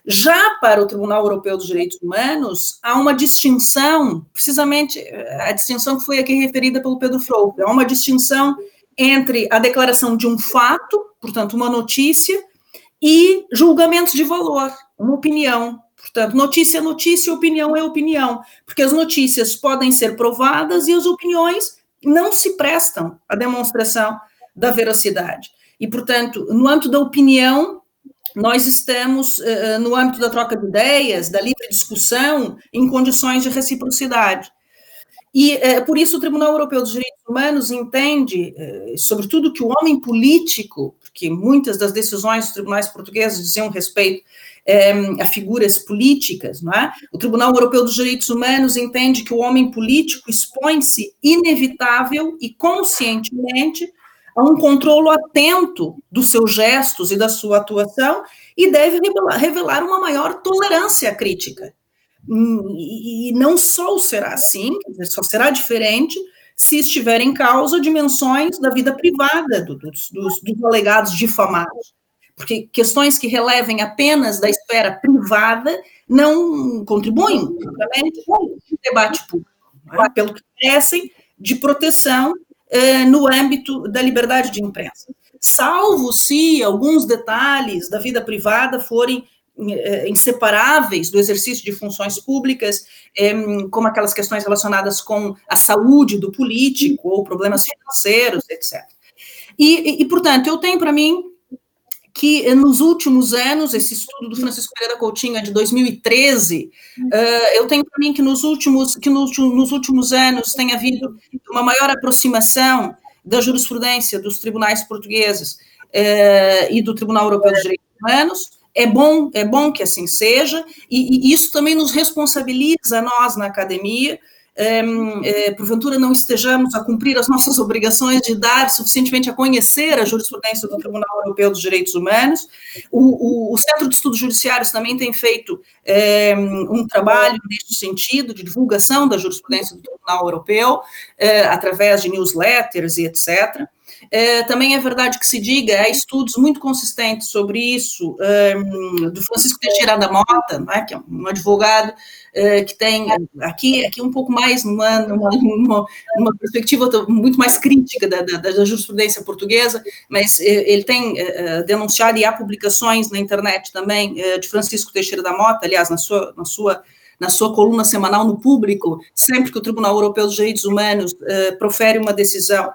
Já para o Tribunal Europeu dos Direitos Humanos, há uma distinção, precisamente a distinção que foi aqui referida pelo Pedro Froupe, há uma distinção entre a declaração de um fato, portanto, uma notícia, e julgamentos de valor, uma opinião. Portanto, notícia é notícia, opinião é opinião, porque as notícias podem ser provadas e as opiniões não se prestam à demonstração da veracidade. E, portanto, no âmbito da opinião, nós estamos, uh, no âmbito da troca de ideias, da livre discussão, em condições de reciprocidade. E uh, por isso o Tribunal Europeu dos Direitos Humanos entende, sobretudo, que o homem político, porque muitas das decisões dos tribunais portugueses diziam respeito a figuras políticas, não é? O Tribunal Europeu dos Direitos Humanos entende que o homem político expõe-se inevitável e conscientemente a um controle atento dos seus gestos e da sua atuação e deve revelar, uma maior tolerância crítica. E, não só será assim, só será diferente se estiver em causa dimensões da vida privada do, dos, dos, dos alegados difamados. Porque questões que relevem apenas da esfera privada não contribuem, obviamente, para o debate público, pelo que parecem de proteção eh, no âmbito da liberdade de imprensa, salvo se alguns detalhes da vida privada forem eh, inseparáveis do exercício de funções públicas, eh, como aquelas questões relacionadas com a saúde do político ou problemas financeiros, etc. E, e portanto, eu tenho para mim que eh, nos últimos anos, esse estudo do Francisco Pereira Coutinho é de 2013, uh, eh, eu tenho para mim que nos últimos, que nos, nos últimos anos tem havido uma maior aproximação da jurisprudência dos tribunais portugueses uh, e do Tribunal Europeu dos Direitos Humanos. É bom, é bom que assim seja, e, e isso também nos responsabiliza nós na academia, porventura não estejamos a cumprir as nossas obrigações de dar suficientemente a conhecer a jurisprudência do Tribunal Europeu dos Direitos Humanos. O, o, o Centro de Estudos Judiciários também tem feito é, um trabalho nesse sentido, de divulgação da jurisprudência do Tribunal Europeu, é, através de newsletters e etc. É, também é verdade que se diga, há estudos muito consistentes sobre isso, um, do Francisco Teixeira da Mota, né, que é um advogado que tem aqui, aqui um pouco mais numa, numa, numa, perspectiva muito mais crítica da, da, da, jurisprudência portuguesa, mas ele tem uh, denunciado e há publicações na internet também de Francisco Teixeira da Mota, aliás, na sua, na sua na sua coluna semanal no público, sempre que o Tribunal Europeu dos Direitos Humanos uh, profere uma decisão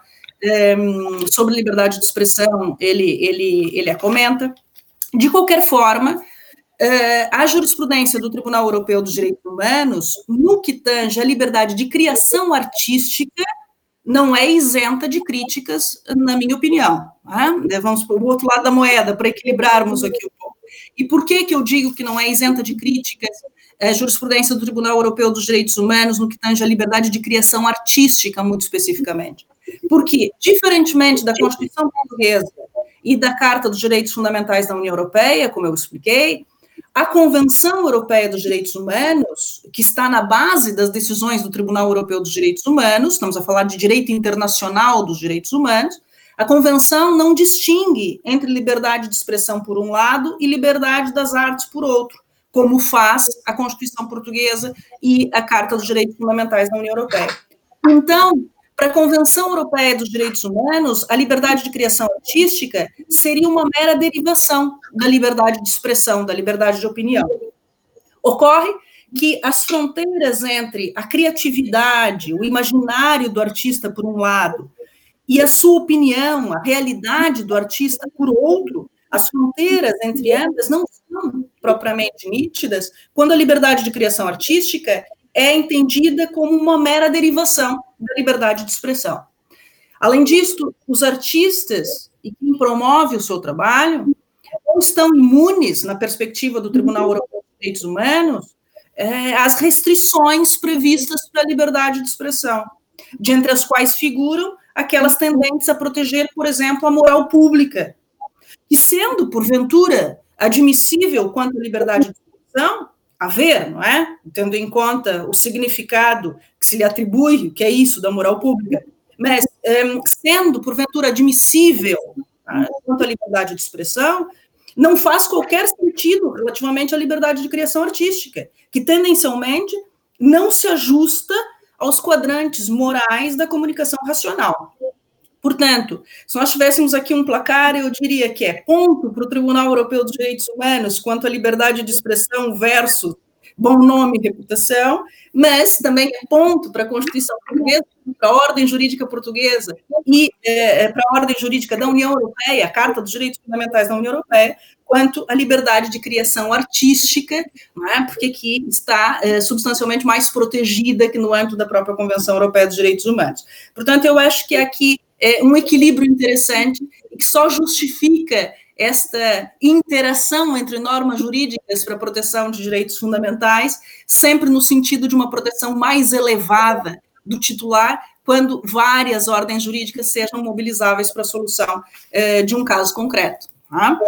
sobre liberdade de expressão, ele, ele, ele a comenta. De qualquer forma, uh, a jurisprudência do Tribunal Europeu dos Direitos Humanos, no que tange a liberdade de criação artística, não é isenta de críticas, na minha opinião. Né? Vamos para o outro lado da moeda, para equilibrarmos aqui um pouco. E por que, que eu digo que não é isenta de críticas a jurisprudência do Tribunal Europeu dos Direitos Humanos no que tange a liberdade de criação artística, muito especificamente? Porque, diferentemente da Constituição Portuguesa e da Carta dos Direitos Fundamentais da União Europeia, como eu expliquei, a Convenção Europeia dos Direitos Humanos, que está na base das decisões do Tribunal Europeu dos Direitos Humanos, estamos a falar de direito internacional dos direitos humanos, a Convenção não distingue entre liberdade de expressão por um lado e liberdade das artes por outro, como faz a Constituição Portuguesa e a Carta dos Direitos Fundamentais da União Europeia. Então, para a Convenção Europeia dos Direitos Humanos, a liberdade de criação artística seria uma mera derivação da liberdade de expressão, da liberdade de opinião. Ocorre que as fronteiras entre a criatividade, o imaginário do artista, por um lado, e a sua opinião, a realidade do artista, por outro, as fronteiras entre ambas não são propriamente nítidas quando a liberdade de criação artística é entendida como uma mera derivação da liberdade de expressão. Além disso, os artistas e quem promove o seu trabalho não estão imunes, na perspectiva do Tribunal Europeu de Direitos Humanos, é, às restrições previstas para a liberdade de expressão, de entre as quais figuram aquelas tendentes a proteger, por exemplo, a moral pública, que sendo, porventura, admissível quanto à liberdade de expressão, haver, não é? Tendo em conta o significado que se lhe atribui, que é isso da moral pública, mas um, sendo, porventura, admissível tá, quanto à liberdade de expressão, não faz qualquer sentido relativamente à liberdade de criação artística, que tendencialmente não se ajusta aos quadrantes morais da comunicação racional. Portanto, se nós tivéssemos aqui um placar, eu diria que é ponto para o Tribunal Europeu dos Direitos Humanos quanto à liberdade de expressão versus bom nome e reputação, mas também é ponto para a Constituição Portuguesa, para a ordem jurídica portuguesa e é, para a ordem jurídica da União Europeia, a Carta dos Direitos Fundamentais da União Europeia, quanto à liberdade de criação artística, é? porque aqui está é, substancialmente mais protegida que no âmbito da própria Convenção Europeia dos Direitos Humanos. Portanto, eu acho que aqui é, um equilíbrio interessante que só justifica esta interação entre normas jurídicas para proteção de direitos fundamentais, sempre no sentido de uma proteção mais elevada do titular, quando várias ordens jurídicas sejam mobilizáveis para a solução é, de um caso concreto. Tá?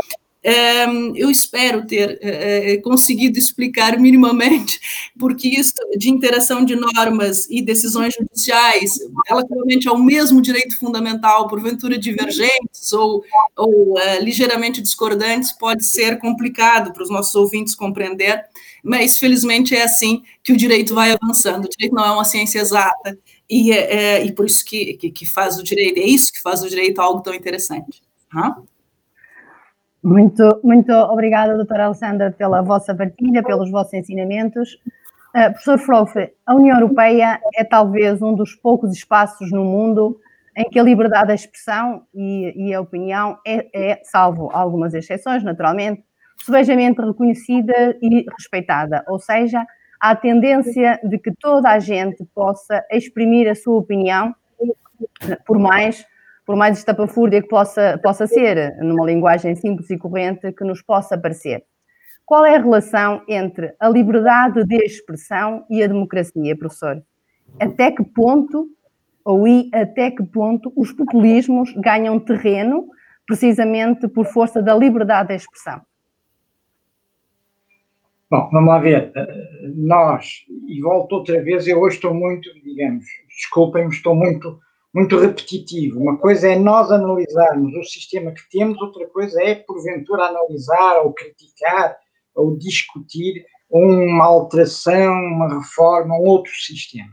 Eu espero ter eh, eh, conseguido explicar minimamente, porque isso de interação de normas e decisões judiciais, relativamente ao mesmo direito fundamental, porventura divergentes ou, ou uh, ligeiramente discordantes, pode ser complicado para os nossos ouvintes compreender, mas felizmente é assim que o direito vai avançando. O direito não é uma ciência exata, e, é, é e por isso que, que, que, faz o direito, é isso que faz o direito algo tão interessante. Uhum. Muito, muito obrigada, doutora Alessandra, pela vossa partilha, pelos vossos ensinamentos. Uh, professor Frofe, a União Europeia é talvez um dos poucos espaços no mundo em que a liberdade de expressão e, e a opinião é, é, salvo algumas exceções, naturalmente, subejamente reconhecida e respeitada. Ou seja, há a tendência de que toda a gente possa exprimir a sua opinião, por mais por mais estapafúrdia que possa, possa ser, numa linguagem simples e corrente, que nos possa parecer. Qual é a relação entre a liberdade de expressão e a democracia, professor? Até que ponto, ou e até que ponto, os populismos ganham terreno precisamente por força da liberdade de expressão? Bom, vamos lá ver. Nós, e volto outra vez, eu hoje estou muito, digamos, desculpem-me, estou muito muito repetitivo. Uma coisa é nós analisarmos o sistema que temos, outra coisa é, porventura, analisar ou criticar ou discutir uma alteração, uma reforma, um outro sistema.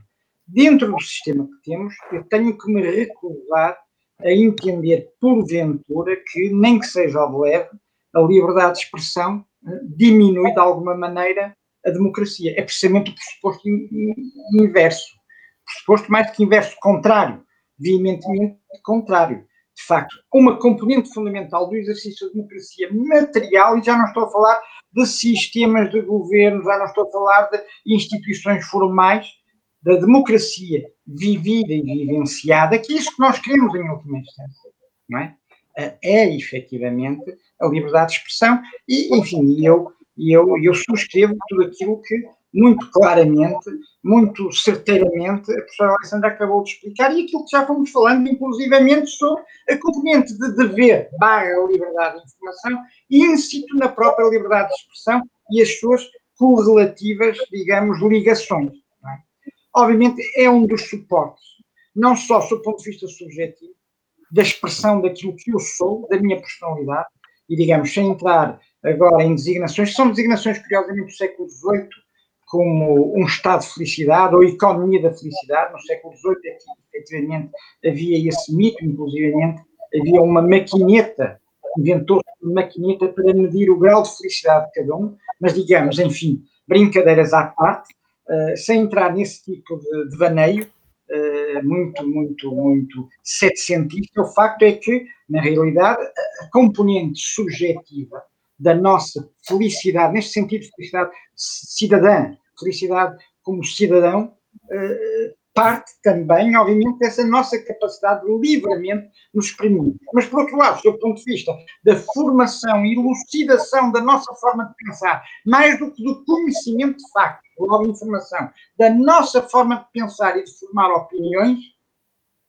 Dentro do sistema que temos, eu tenho que me recusar a entender, porventura, que, nem que seja ao leve, a liberdade de expressão eh, diminui de alguma maneira a democracia. É precisamente o pressuposto inverso. Pressuposto mais que inverso, contrário, veementemente contrário. De facto, uma componente fundamental do exercício da democracia material, e já não estou a falar de sistemas de governo, já não estou a falar de instituições formais, da democracia vivida e vivenciada, que é isso que nós queremos em última instância, não é? É efetivamente a liberdade de expressão e, enfim, eu, eu, eu subscrevo tudo aquilo que muito claramente, muito certeiramente, a professora Alessandra acabou de explicar e aquilo que já fomos falando, inclusivamente, sobre a componente de dever barra liberdade de informação e in situ na própria liberdade de expressão e as suas correlativas, digamos, ligações. Obviamente é um dos suportes, não só do ponto de vista subjetivo, da expressão daquilo que eu sou, da minha personalidade, e digamos, sem entrar agora em designações, são designações curiosamente do século XVIII, como um estado de felicidade ou economia da felicidade. No século XVIII, é efetivamente havia esse mito, inclusivamente havia uma maquineta, inventou-se uma maquineta para medir o grau de felicidade de cada um, mas digamos, enfim, brincadeiras à parte, uh, sem entrar nesse tipo de, de vaneio, uh, muito, muito, muito setecentista, o facto é que, na realidade, a componente subjetiva da nossa felicidade, neste sentido de felicidade cidadã, felicidade como cidadão, uh, parte também, obviamente, dessa nossa capacidade de livremente nos exprimir. Mas, por outro lado, do ponto de vista da formação e elucidação da nossa forma de pensar, mais do que do conhecimento de facto, logo informação, da nossa forma de pensar e de formar opiniões,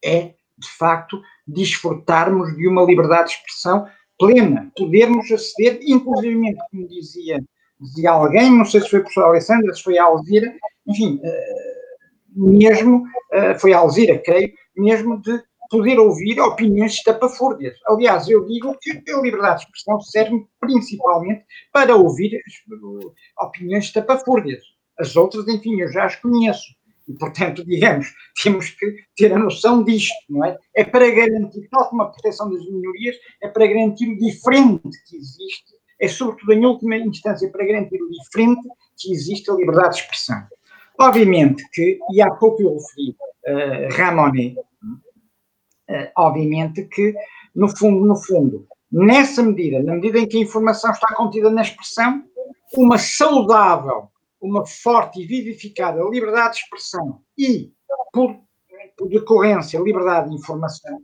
é, de facto, desfrutarmos de uma liberdade de expressão plena, podermos aceder, inclusive, como dizia, dizia alguém, não sei se foi o professor Alessandra, se foi a Alzira, enfim, uh, mesmo, uh, foi a Alzira, creio, mesmo de poder ouvir opiniões estapafúrdias. Aliás, eu digo que a liberdade de expressão serve principalmente para ouvir opiniões estapafúrdias. As outras, enfim, eu já as conheço. E, portanto, digamos, temos que ter a noção disto, não é? É para garantir, tal como a proteção das minorias, é para garantir o diferente que existe, é sobretudo, em última instância, para garantir o diferente que existe a liberdade de expressão. Obviamente que, e há pouco eu referi uh, Ramonet, uh, obviamente que, no fundo, no fundo, nessa medida, na medida em que a informação está contida na expressão, uma saudável, uma forte e vivificada liberdade de expressão e, por, por decorrência, liberdade de informação,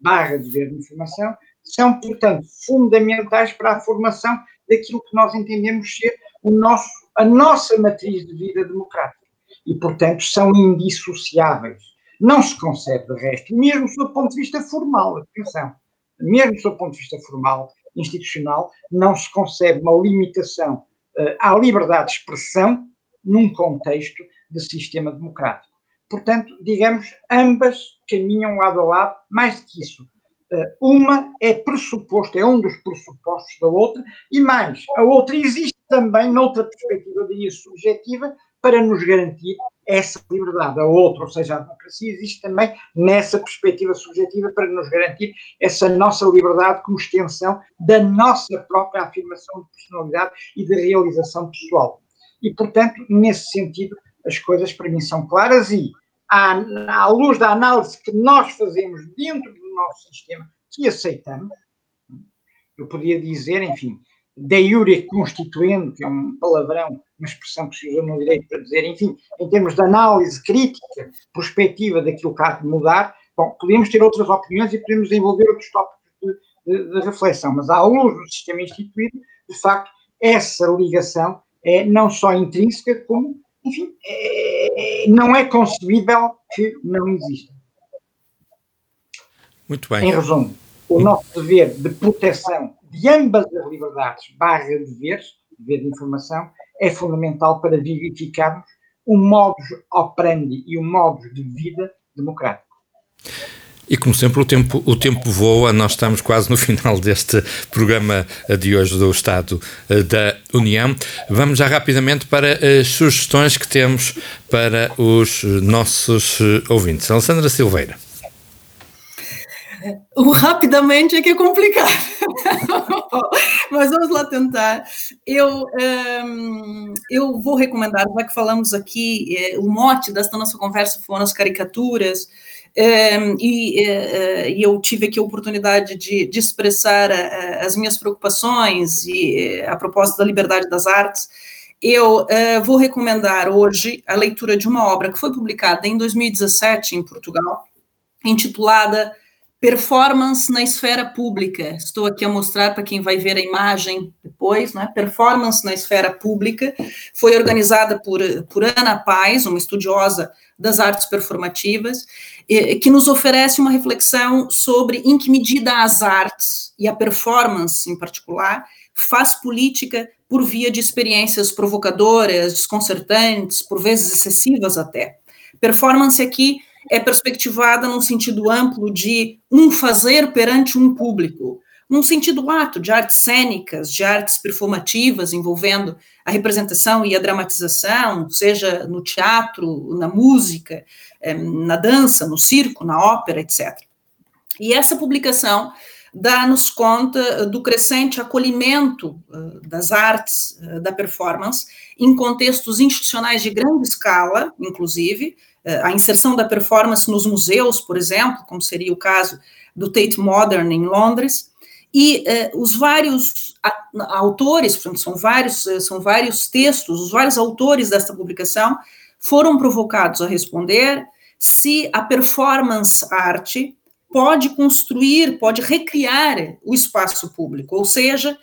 barra de ver de informação, são, portanto, fundamentais para a formação daquilo que nós entendemos ser o nosso, a nossa matriz de vida democrática e, portanto, são indissociáveis. Não se concebe, de resto, mesmo do ponto de vista formal, atenção, mesmo do ponto de vista formal, institucional, não se concebe uma limitação uh, à liberdade de expressão num contexto de sistema democrático. Portanto, digamos, ambas caminham lado a lado, mais do que isso. Uh, uma é pressuposto, é um dos pressupostos da outra, e mais, a outra existe também noutra perspectiva daí subjetiva, para nos garantir essa liberdade. A outra, ou seja, a democracia, existe também nessa perspectiva subjetiva para nos garantir essa nossa liberdade como extensão da nossa própria afirmação de personalidade e de realização pessoal. E, portanto, nesse sentido, as coisas para mim são claras e, à, à luz da análise que nós fazemos dentro nosso sistema, que aceitamos, eu podia dizer, enfim, de iure que é um palavrão, uma expressão que se usa no direito para dizer, enfim, em termos de análise crítica, prospectiva daquilo que há de mudar, bom, podemos ter outras opiniões e podemos desenvolver outros tópicos de, de, de reflexão, mas à luz do sistema instituído, de facto, essa ligação é não só intrínseca, como, enfim, é, não é concebível que não exista. Muito bem. Em resumo, o nosso dever de proteção de ambas as liberdades, barra deveres, dever de informação, é fundamental para vivificarmos um modus operandi e um modus de vida democrático. E como sempre o tempo, o tempo voa, nós estamos quase no final deste programa de hoje do Estado eh, da União. Vamos já rapidamente para as sugestões que temos para os nossos eh, ouvintes. Alessandra Silveira. O rapidamente é que é complicado. Mas vamos lá tentar. Eu, um, eu vou recomendar, já que falamos aqui, é, o mote desta nossa conversa foram as caricaturas, um, e, uh, e, eu tive aqui a oportunidade de, de expressar as minhas preocupações e a propósito da liberdade das artes. Eu vou recomendar hoje a leitura de uma obra que foi publicada em 2017 em Portugal, intitulada Performance na esfera pública. Estou aqui a mostrar para quem vai ver a imagem depois, né? Performance na esfera pública. Foi organizada por, por Ana Paz, uma estudiosa das artes performativas, que nos oferece uma reflexão sobre em que medida as artes, e a performance em particular, faz política por via de experiências provocadoras, desconcertantes, por vezes excessivas até. Performance aqui é perspectivada num sentido amplo de um fazer perante um público, num sentido lato de artes cênicas, de artes performativas envolvendo a representação e a dramatização, seja no teatro, na música, eh, na dança, no circo, na ópera, etc. E essa publicação dá-nos conta do crescente acolhimento eh, das artes, eh, da performance, em contextos institucionais de grande escala, inclusive, a inserção da performance nos museus, por exemplo, como seria o caso do Tate Modern em Londres, e eh, os vários autores, são vários, eh, são vários textos, os vários autores desta publicação foram provocados a responder se a performance arte pode construir, pode recriar o espaço público, ou seja,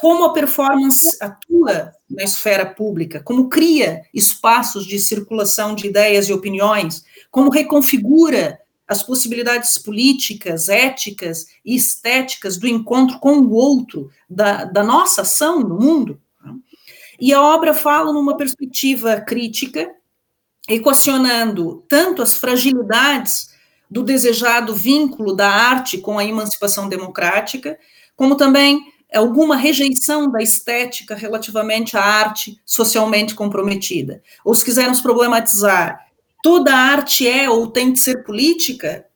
como a performance atua na esfera pública, como cria espaços de circulação de ideias e opiniões, como reconfigura as possibilidades políticas, éticas e estéticas do encontro com o outro, da, da nossa ação no mundo. E a obra fala numa perspectiva crítica, equacionando tanto as fragilidades do desejado vínculo da arte com a emancipação democrática, como também alguma rejeição da estética relativamente à arte socialmente comprometida. Ou se quisermos problematizar, toda arte é ou tem que ser política?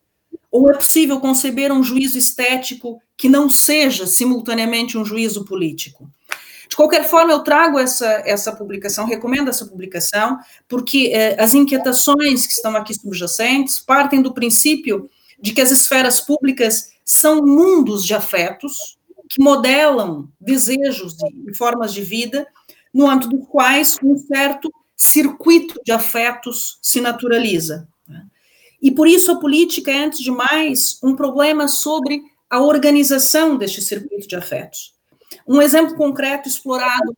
Ou é possível conceber um juízo estético que não seja simultaneamente um juízo político? De qualquer forma, eu trago essa, essa publicação, recomendo essa publicação, porque eh, as inquietações que estão aqui subjacentes partem do princípio de que as esferas públicas são mundos de afetos, que modelam desejos e formas de vida, no âmbito dos quais um certo circuito de afetos se naturaliza. Né? E por isso a política é, antes de mais, um problema sobre a organização deste circuito de afetos. Um exemplo concreto explorado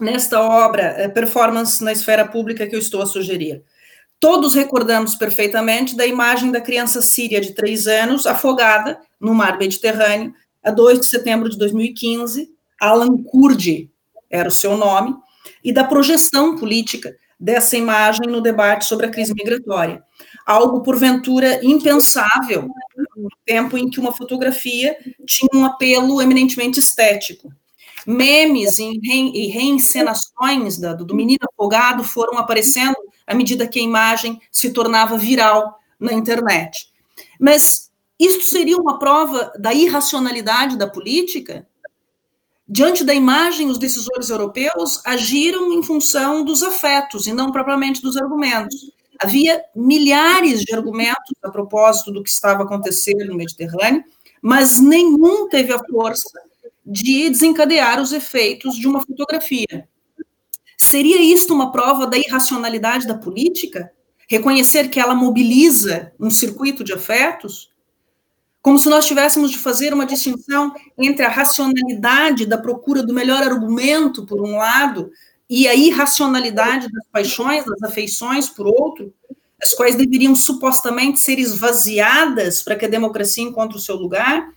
nesta obra, é Performance na Esfera Pública, que eu estou a sugerir. Todos recordamos perfeitamente da imagem da criança síria de três anos afogada no mar Mediterrâneo a 2 de setembro de 2015, Alan Kurdi era o seu nome, e da projeção política dessa imagem no debate sobre a crise migratória. Algo, porventura, impensável no tempo em que uma fotografia tinha um apelo eminentemente estético. Memes e reencenações do menino afogado foram aparecendo à medida que a imagem se tornava viral na internet. Mas isto seria uma prova da irracionalidade da política? Diante da imagem, os decisores europeus agiram em função dos afetos e não propriamente dos argumentos. Havia milhares de argumentos a propósito do que estava acontecendo no Mediterrâneo, mas nenhum teve a força de desencadear os efeitos de uma fotografia. Seria isto uma prova da irracionalidade da política? Reconhecer que ela mobiliza um circuito de afetos? Como se nós tivéssemos de fazer uma distinção entre a racionalidade da procura do melhor argumento, por um lado, e a irracionalidade das paixões, das afeições, por outro, as quais deveriam supostamente ser esvaziadas para que a democracia encontre o seu lugar.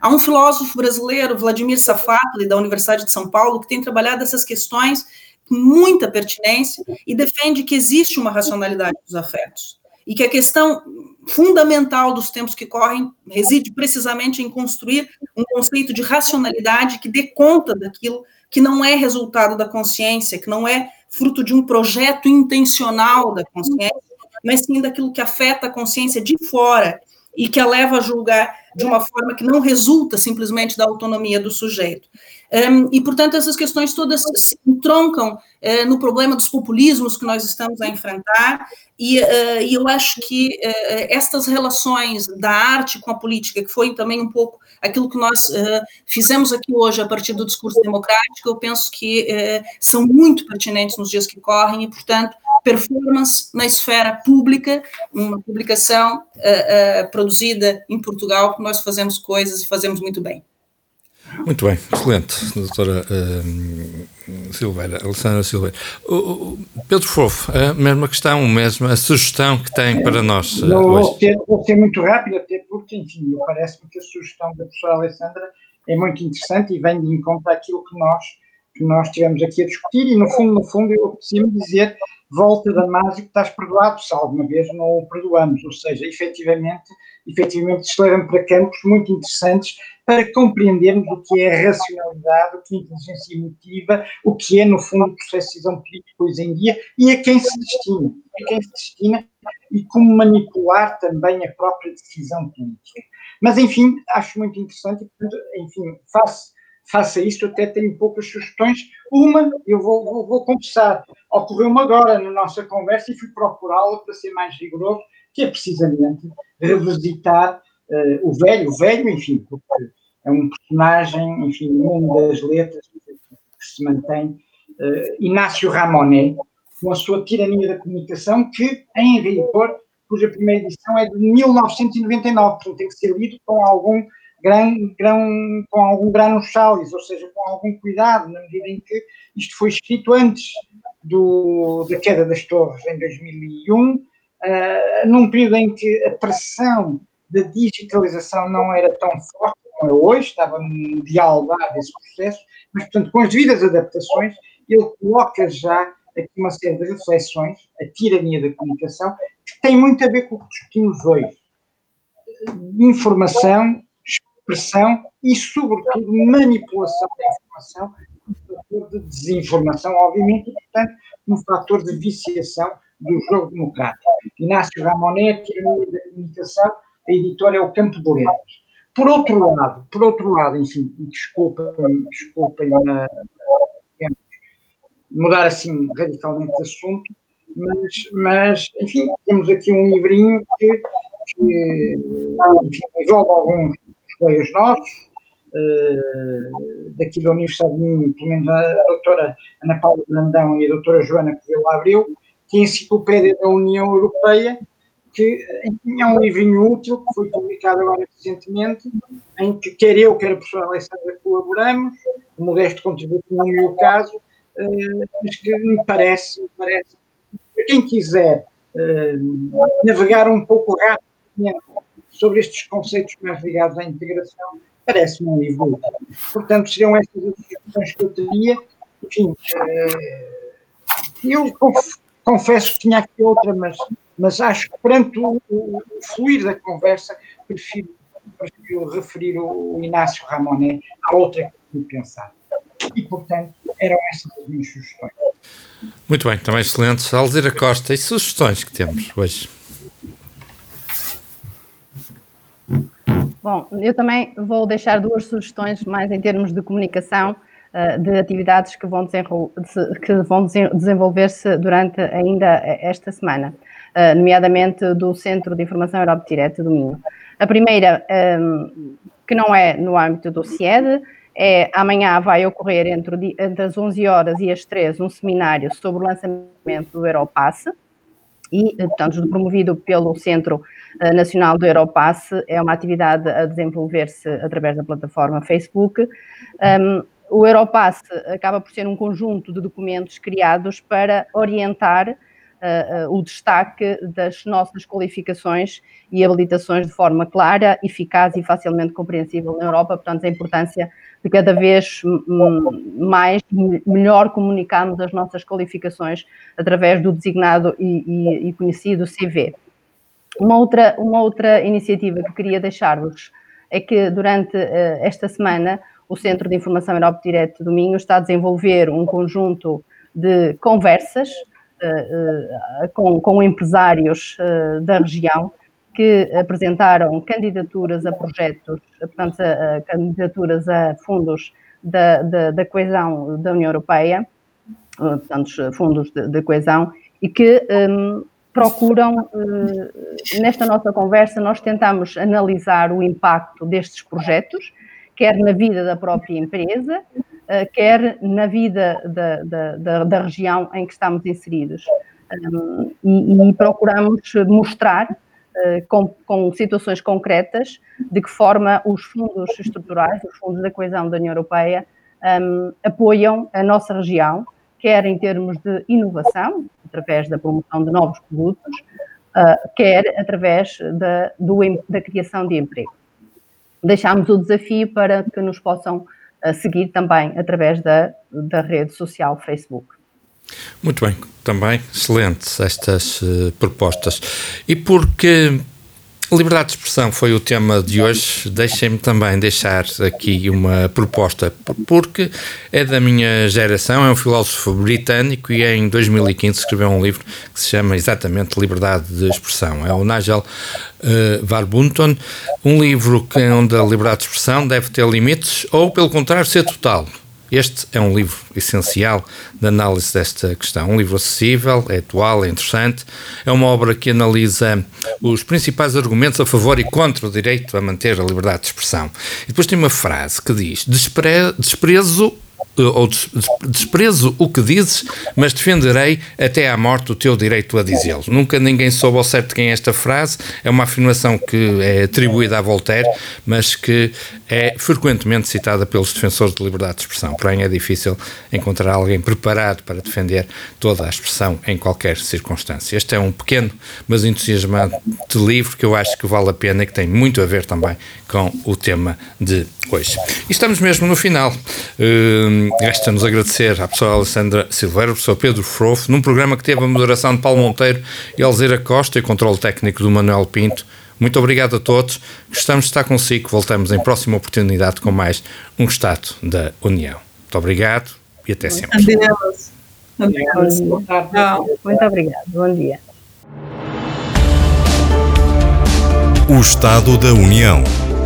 Há um filósofo brasileiro, Vladimir Safatli, da Universidade de São Paulo, que tem trabalhado essas questões com muita pertinência e defende que existe uma racionalidade dos afetos e que a questão fundamental dos tempos que correm reside precisamente em construir um conceito de racionalidade que dê conta daquilo que não é resultado da consciência, que não é fruto de um projeto intencional da consciência, mas sim daquilo que afeta a consciência de fora e que a leva a julgar de uma forma que não resulta simplesmente da autonomia do sujeito. Um, e, portanto, essas questões todas se entroncam uh, no problema dos populismos que nós estamos a enfrentar, e, uh, e eu acho que uh, estas relações da arte com a política, que foi também um pouco aquilo que nós fizemos aqui hoje a partir do discurso democrático, eu penso que são muito pertinentes nos dias que correm, e, portanto, performance na esfera pública, uma publicação produzida em Portugal, que nós fazemos coisas e fazemos muito bem. Muito bem, excelente, doutora uh, Silveira, Alessandra Silveira. Uh, Pedro Fofo, a mesma questão, a mesma sugestão que tem para nós uh, hoje. Vou ser, vou ser muito rápido, até porque, enfim, parece-me que a sugestão da professora Alessandra é muito interessante e vem de encontro àquilo que nós, que nós tivemos aqui a discutir e, no fundo, no fundo, eu preciso dizer volta da mágica, estás perdoado se alguma vez não o perdoamos, ou seja, efetivamente, efetivamente se leva para campos muito interessantes para compreendermos o que é racionalidade, o que é inteligência emotiva, o que é, no fundo, o processo de decisão política hoje em dia e a quem se destina, a quem se destina e como manipular também a própria decisão política. Mas, enfim, acho muito interessante enfim, faço faça isto, até tenho poucas sugestões. Uma, eu vou, vou, vou confessar, ocorreu-me agora na nossa conversa e fui procurá-la para ser mais rigoroso, que é precisamente revisitar uh, o velho, o velho, enfim, porque é um personagem, enfim, no mundo das letras que se mantém, uh, Inácio Ramonet, com a sua Tirania da Comunicação, que em rigor, cuja primeira edição é de 1999, portanto tem que ser lido com algum grão, com algum grão nos salis, ou seja, com algum cuidado, na medida em que isto foi escrito antes do, da queda das torres, em 2001, uh, ah, num período em que a pressão da digitalização não era tão forte é hoje, estava no diálogo desse processo, mas, portanto, com as devidas adaptações, ele coloca já aqui uma série de reflexões, a tirania da comunicação, que tem muito a ver com o que discutimos hoje. Informação, pressão e, sobretudo, manipulação da informação, um fator de desinformação, obviamente, e, portanto, um fator de viciação do jogo democrático. Inácio Ramonet, Tirania da Comunicação, a editora é o Campo de Letras. Por outro lado, por outro lado, enfim, desculpem, desculpem uh, mudar assim radicalmente de assunto, mas, mas, enfim, temos aqui um livrinho que, que enfim, envolve alguns colegas nossos, uh, daqui da Universidade de Minho, pelo menos a doutora Ana Paula Brandão e a doutora Joana Coelho Abreu, que é a Enciclopédia da União Europeia, que é um livrinho útil, que foi publicado agora recentemente, em que quer eu, quer a professora Alessandra colaboramos, o modesto contributo no meu caso, uh, mas que me parece, me parece, para quem quiser uh, navegar um pouco rapidamente sobre estes conceitos mais ligados à integração, parece-me um livro útil. Portanto, seriam estas as questões que eu teria. Enfim, uh, eu confesso que tinha aqui outra, mas mas acho que perante o, o, fluir da conversa, prefiro, prefiro referir o Inácio Ramonet a outra que fui pensar. E, portanto, eram essas as minhas sugestões. Muito bem, também excelente. Alzira Costa, e sugestões que temos hoje? Bom, eu também vou deixar duas sugestões mais em termos de comunicação uh, de atividades que vão, que vão desenvolver-se durante ainda esta semana. Eh, nomeadamente do Centro de Informação Europa Direta do Minho. A primeira, ehm, que não é no âmbito do CIED, é amanhã vai ocorrer entre, entre as 11 horas e as 3 um seminário sobre o lançamento do Europass, e, portanto, promovido pelo Centro eh, Nacional do Europass, é uma atividade a desenvolver-se através da plataforma Facebook. Um, ehm, o Europass acaba por ser um conjunto de documentos criados para orientar uh, o destaque das nossas qualificações e habilitações de forma clara, eficaz e facilmente compreensível na Europa, portanto, a importância de cada vez mais, melhor comunicarmos as nossas qualificações através do designado e, e, e conhecido CV. Uma outra, uma outra iniciativa que queria deixar-vos é que durante uh, esta semana o Centro de Informação Europa Direto do Minho está a desenvolver um conjunto de conversas com, com, empresários uh, da região que apresentaram candidaturas a projetos, portanto, a, a candidaturas a fundos da, da, da, coesão da União Europeia, portanto, fundos de, de coesão, e que um, procuram, uh, nesta nossa conversa, nós tentamos analisar o impacto destes projetos, quer na vida da própria empresa, quer na vida da, da, da, da, região em que estamos inseridos. E, e procuramos mostrar eh, com, com, situações concretas de que forma os fundos estruturais, os fundos da coesão da União Europeia, apoiam a nossa região, quer em termos de inovação, através da promoção de novos produtos, uh, quer através da, do, da criação de emprego. Deixamos o desafio para que nos possam uh, seguir também através da, da rede social Facebook. Muito bem, também excelentes estas uh, propostas. E porque liberdade de expressão foi o tema de hoje, deixem-me também deixar aqui uma proposta, porque é da minha geração, é um filósofo britânico e em 2015 escreveu um livro que se chama exatamente Liberdade de Expressão. É o Nigel uh, Warbunton, um livro que, onde a liberdade de expressão deve ter limites ou, pelo contrário, ser total. Este é um livro essencial de análise desta questão. Um livro acessível, é atual, é interessante. É uma obra que analisa os principais argumentos a favor e contra o direito a manter a liberdade de expressão. E depois tem uma frase que diz: Despre desprezo ou desprezo o que dizes, mas defenderei até à morte o teu direito a dizê-lo. Nunca ninguém soube ao certo quem é esta frase, é uma afirmação que é atribuída a Voltaire, mas que é frequentemente citada pelos defensores de liberdade de expressão. Porém, é difícil encontrar alguém preparado para defender toda a expressão em qualquer circunstância. Este é um pequeno, mas entusiasmante livro que eu acho que vale a pena e que tem muito a ver também com o tema de hoje. E estamos mesmo no final. Uh, Resta-nos agradecer à professora Alessandra Silveira, ao professor Pedro Frofo, num programa que teve a moderação de Paulo Monteiro e Alzeira Costa e o controle técnico do Manuel Pinto. Muito obrigado a todos. Gostamos de estar consigo. Voltamos em próxima oportunidade com mais um Estado da União. Muito obrigado e até sempre. Adeus. Adeus. Muito obrigado. Bom dia. O Estado da União.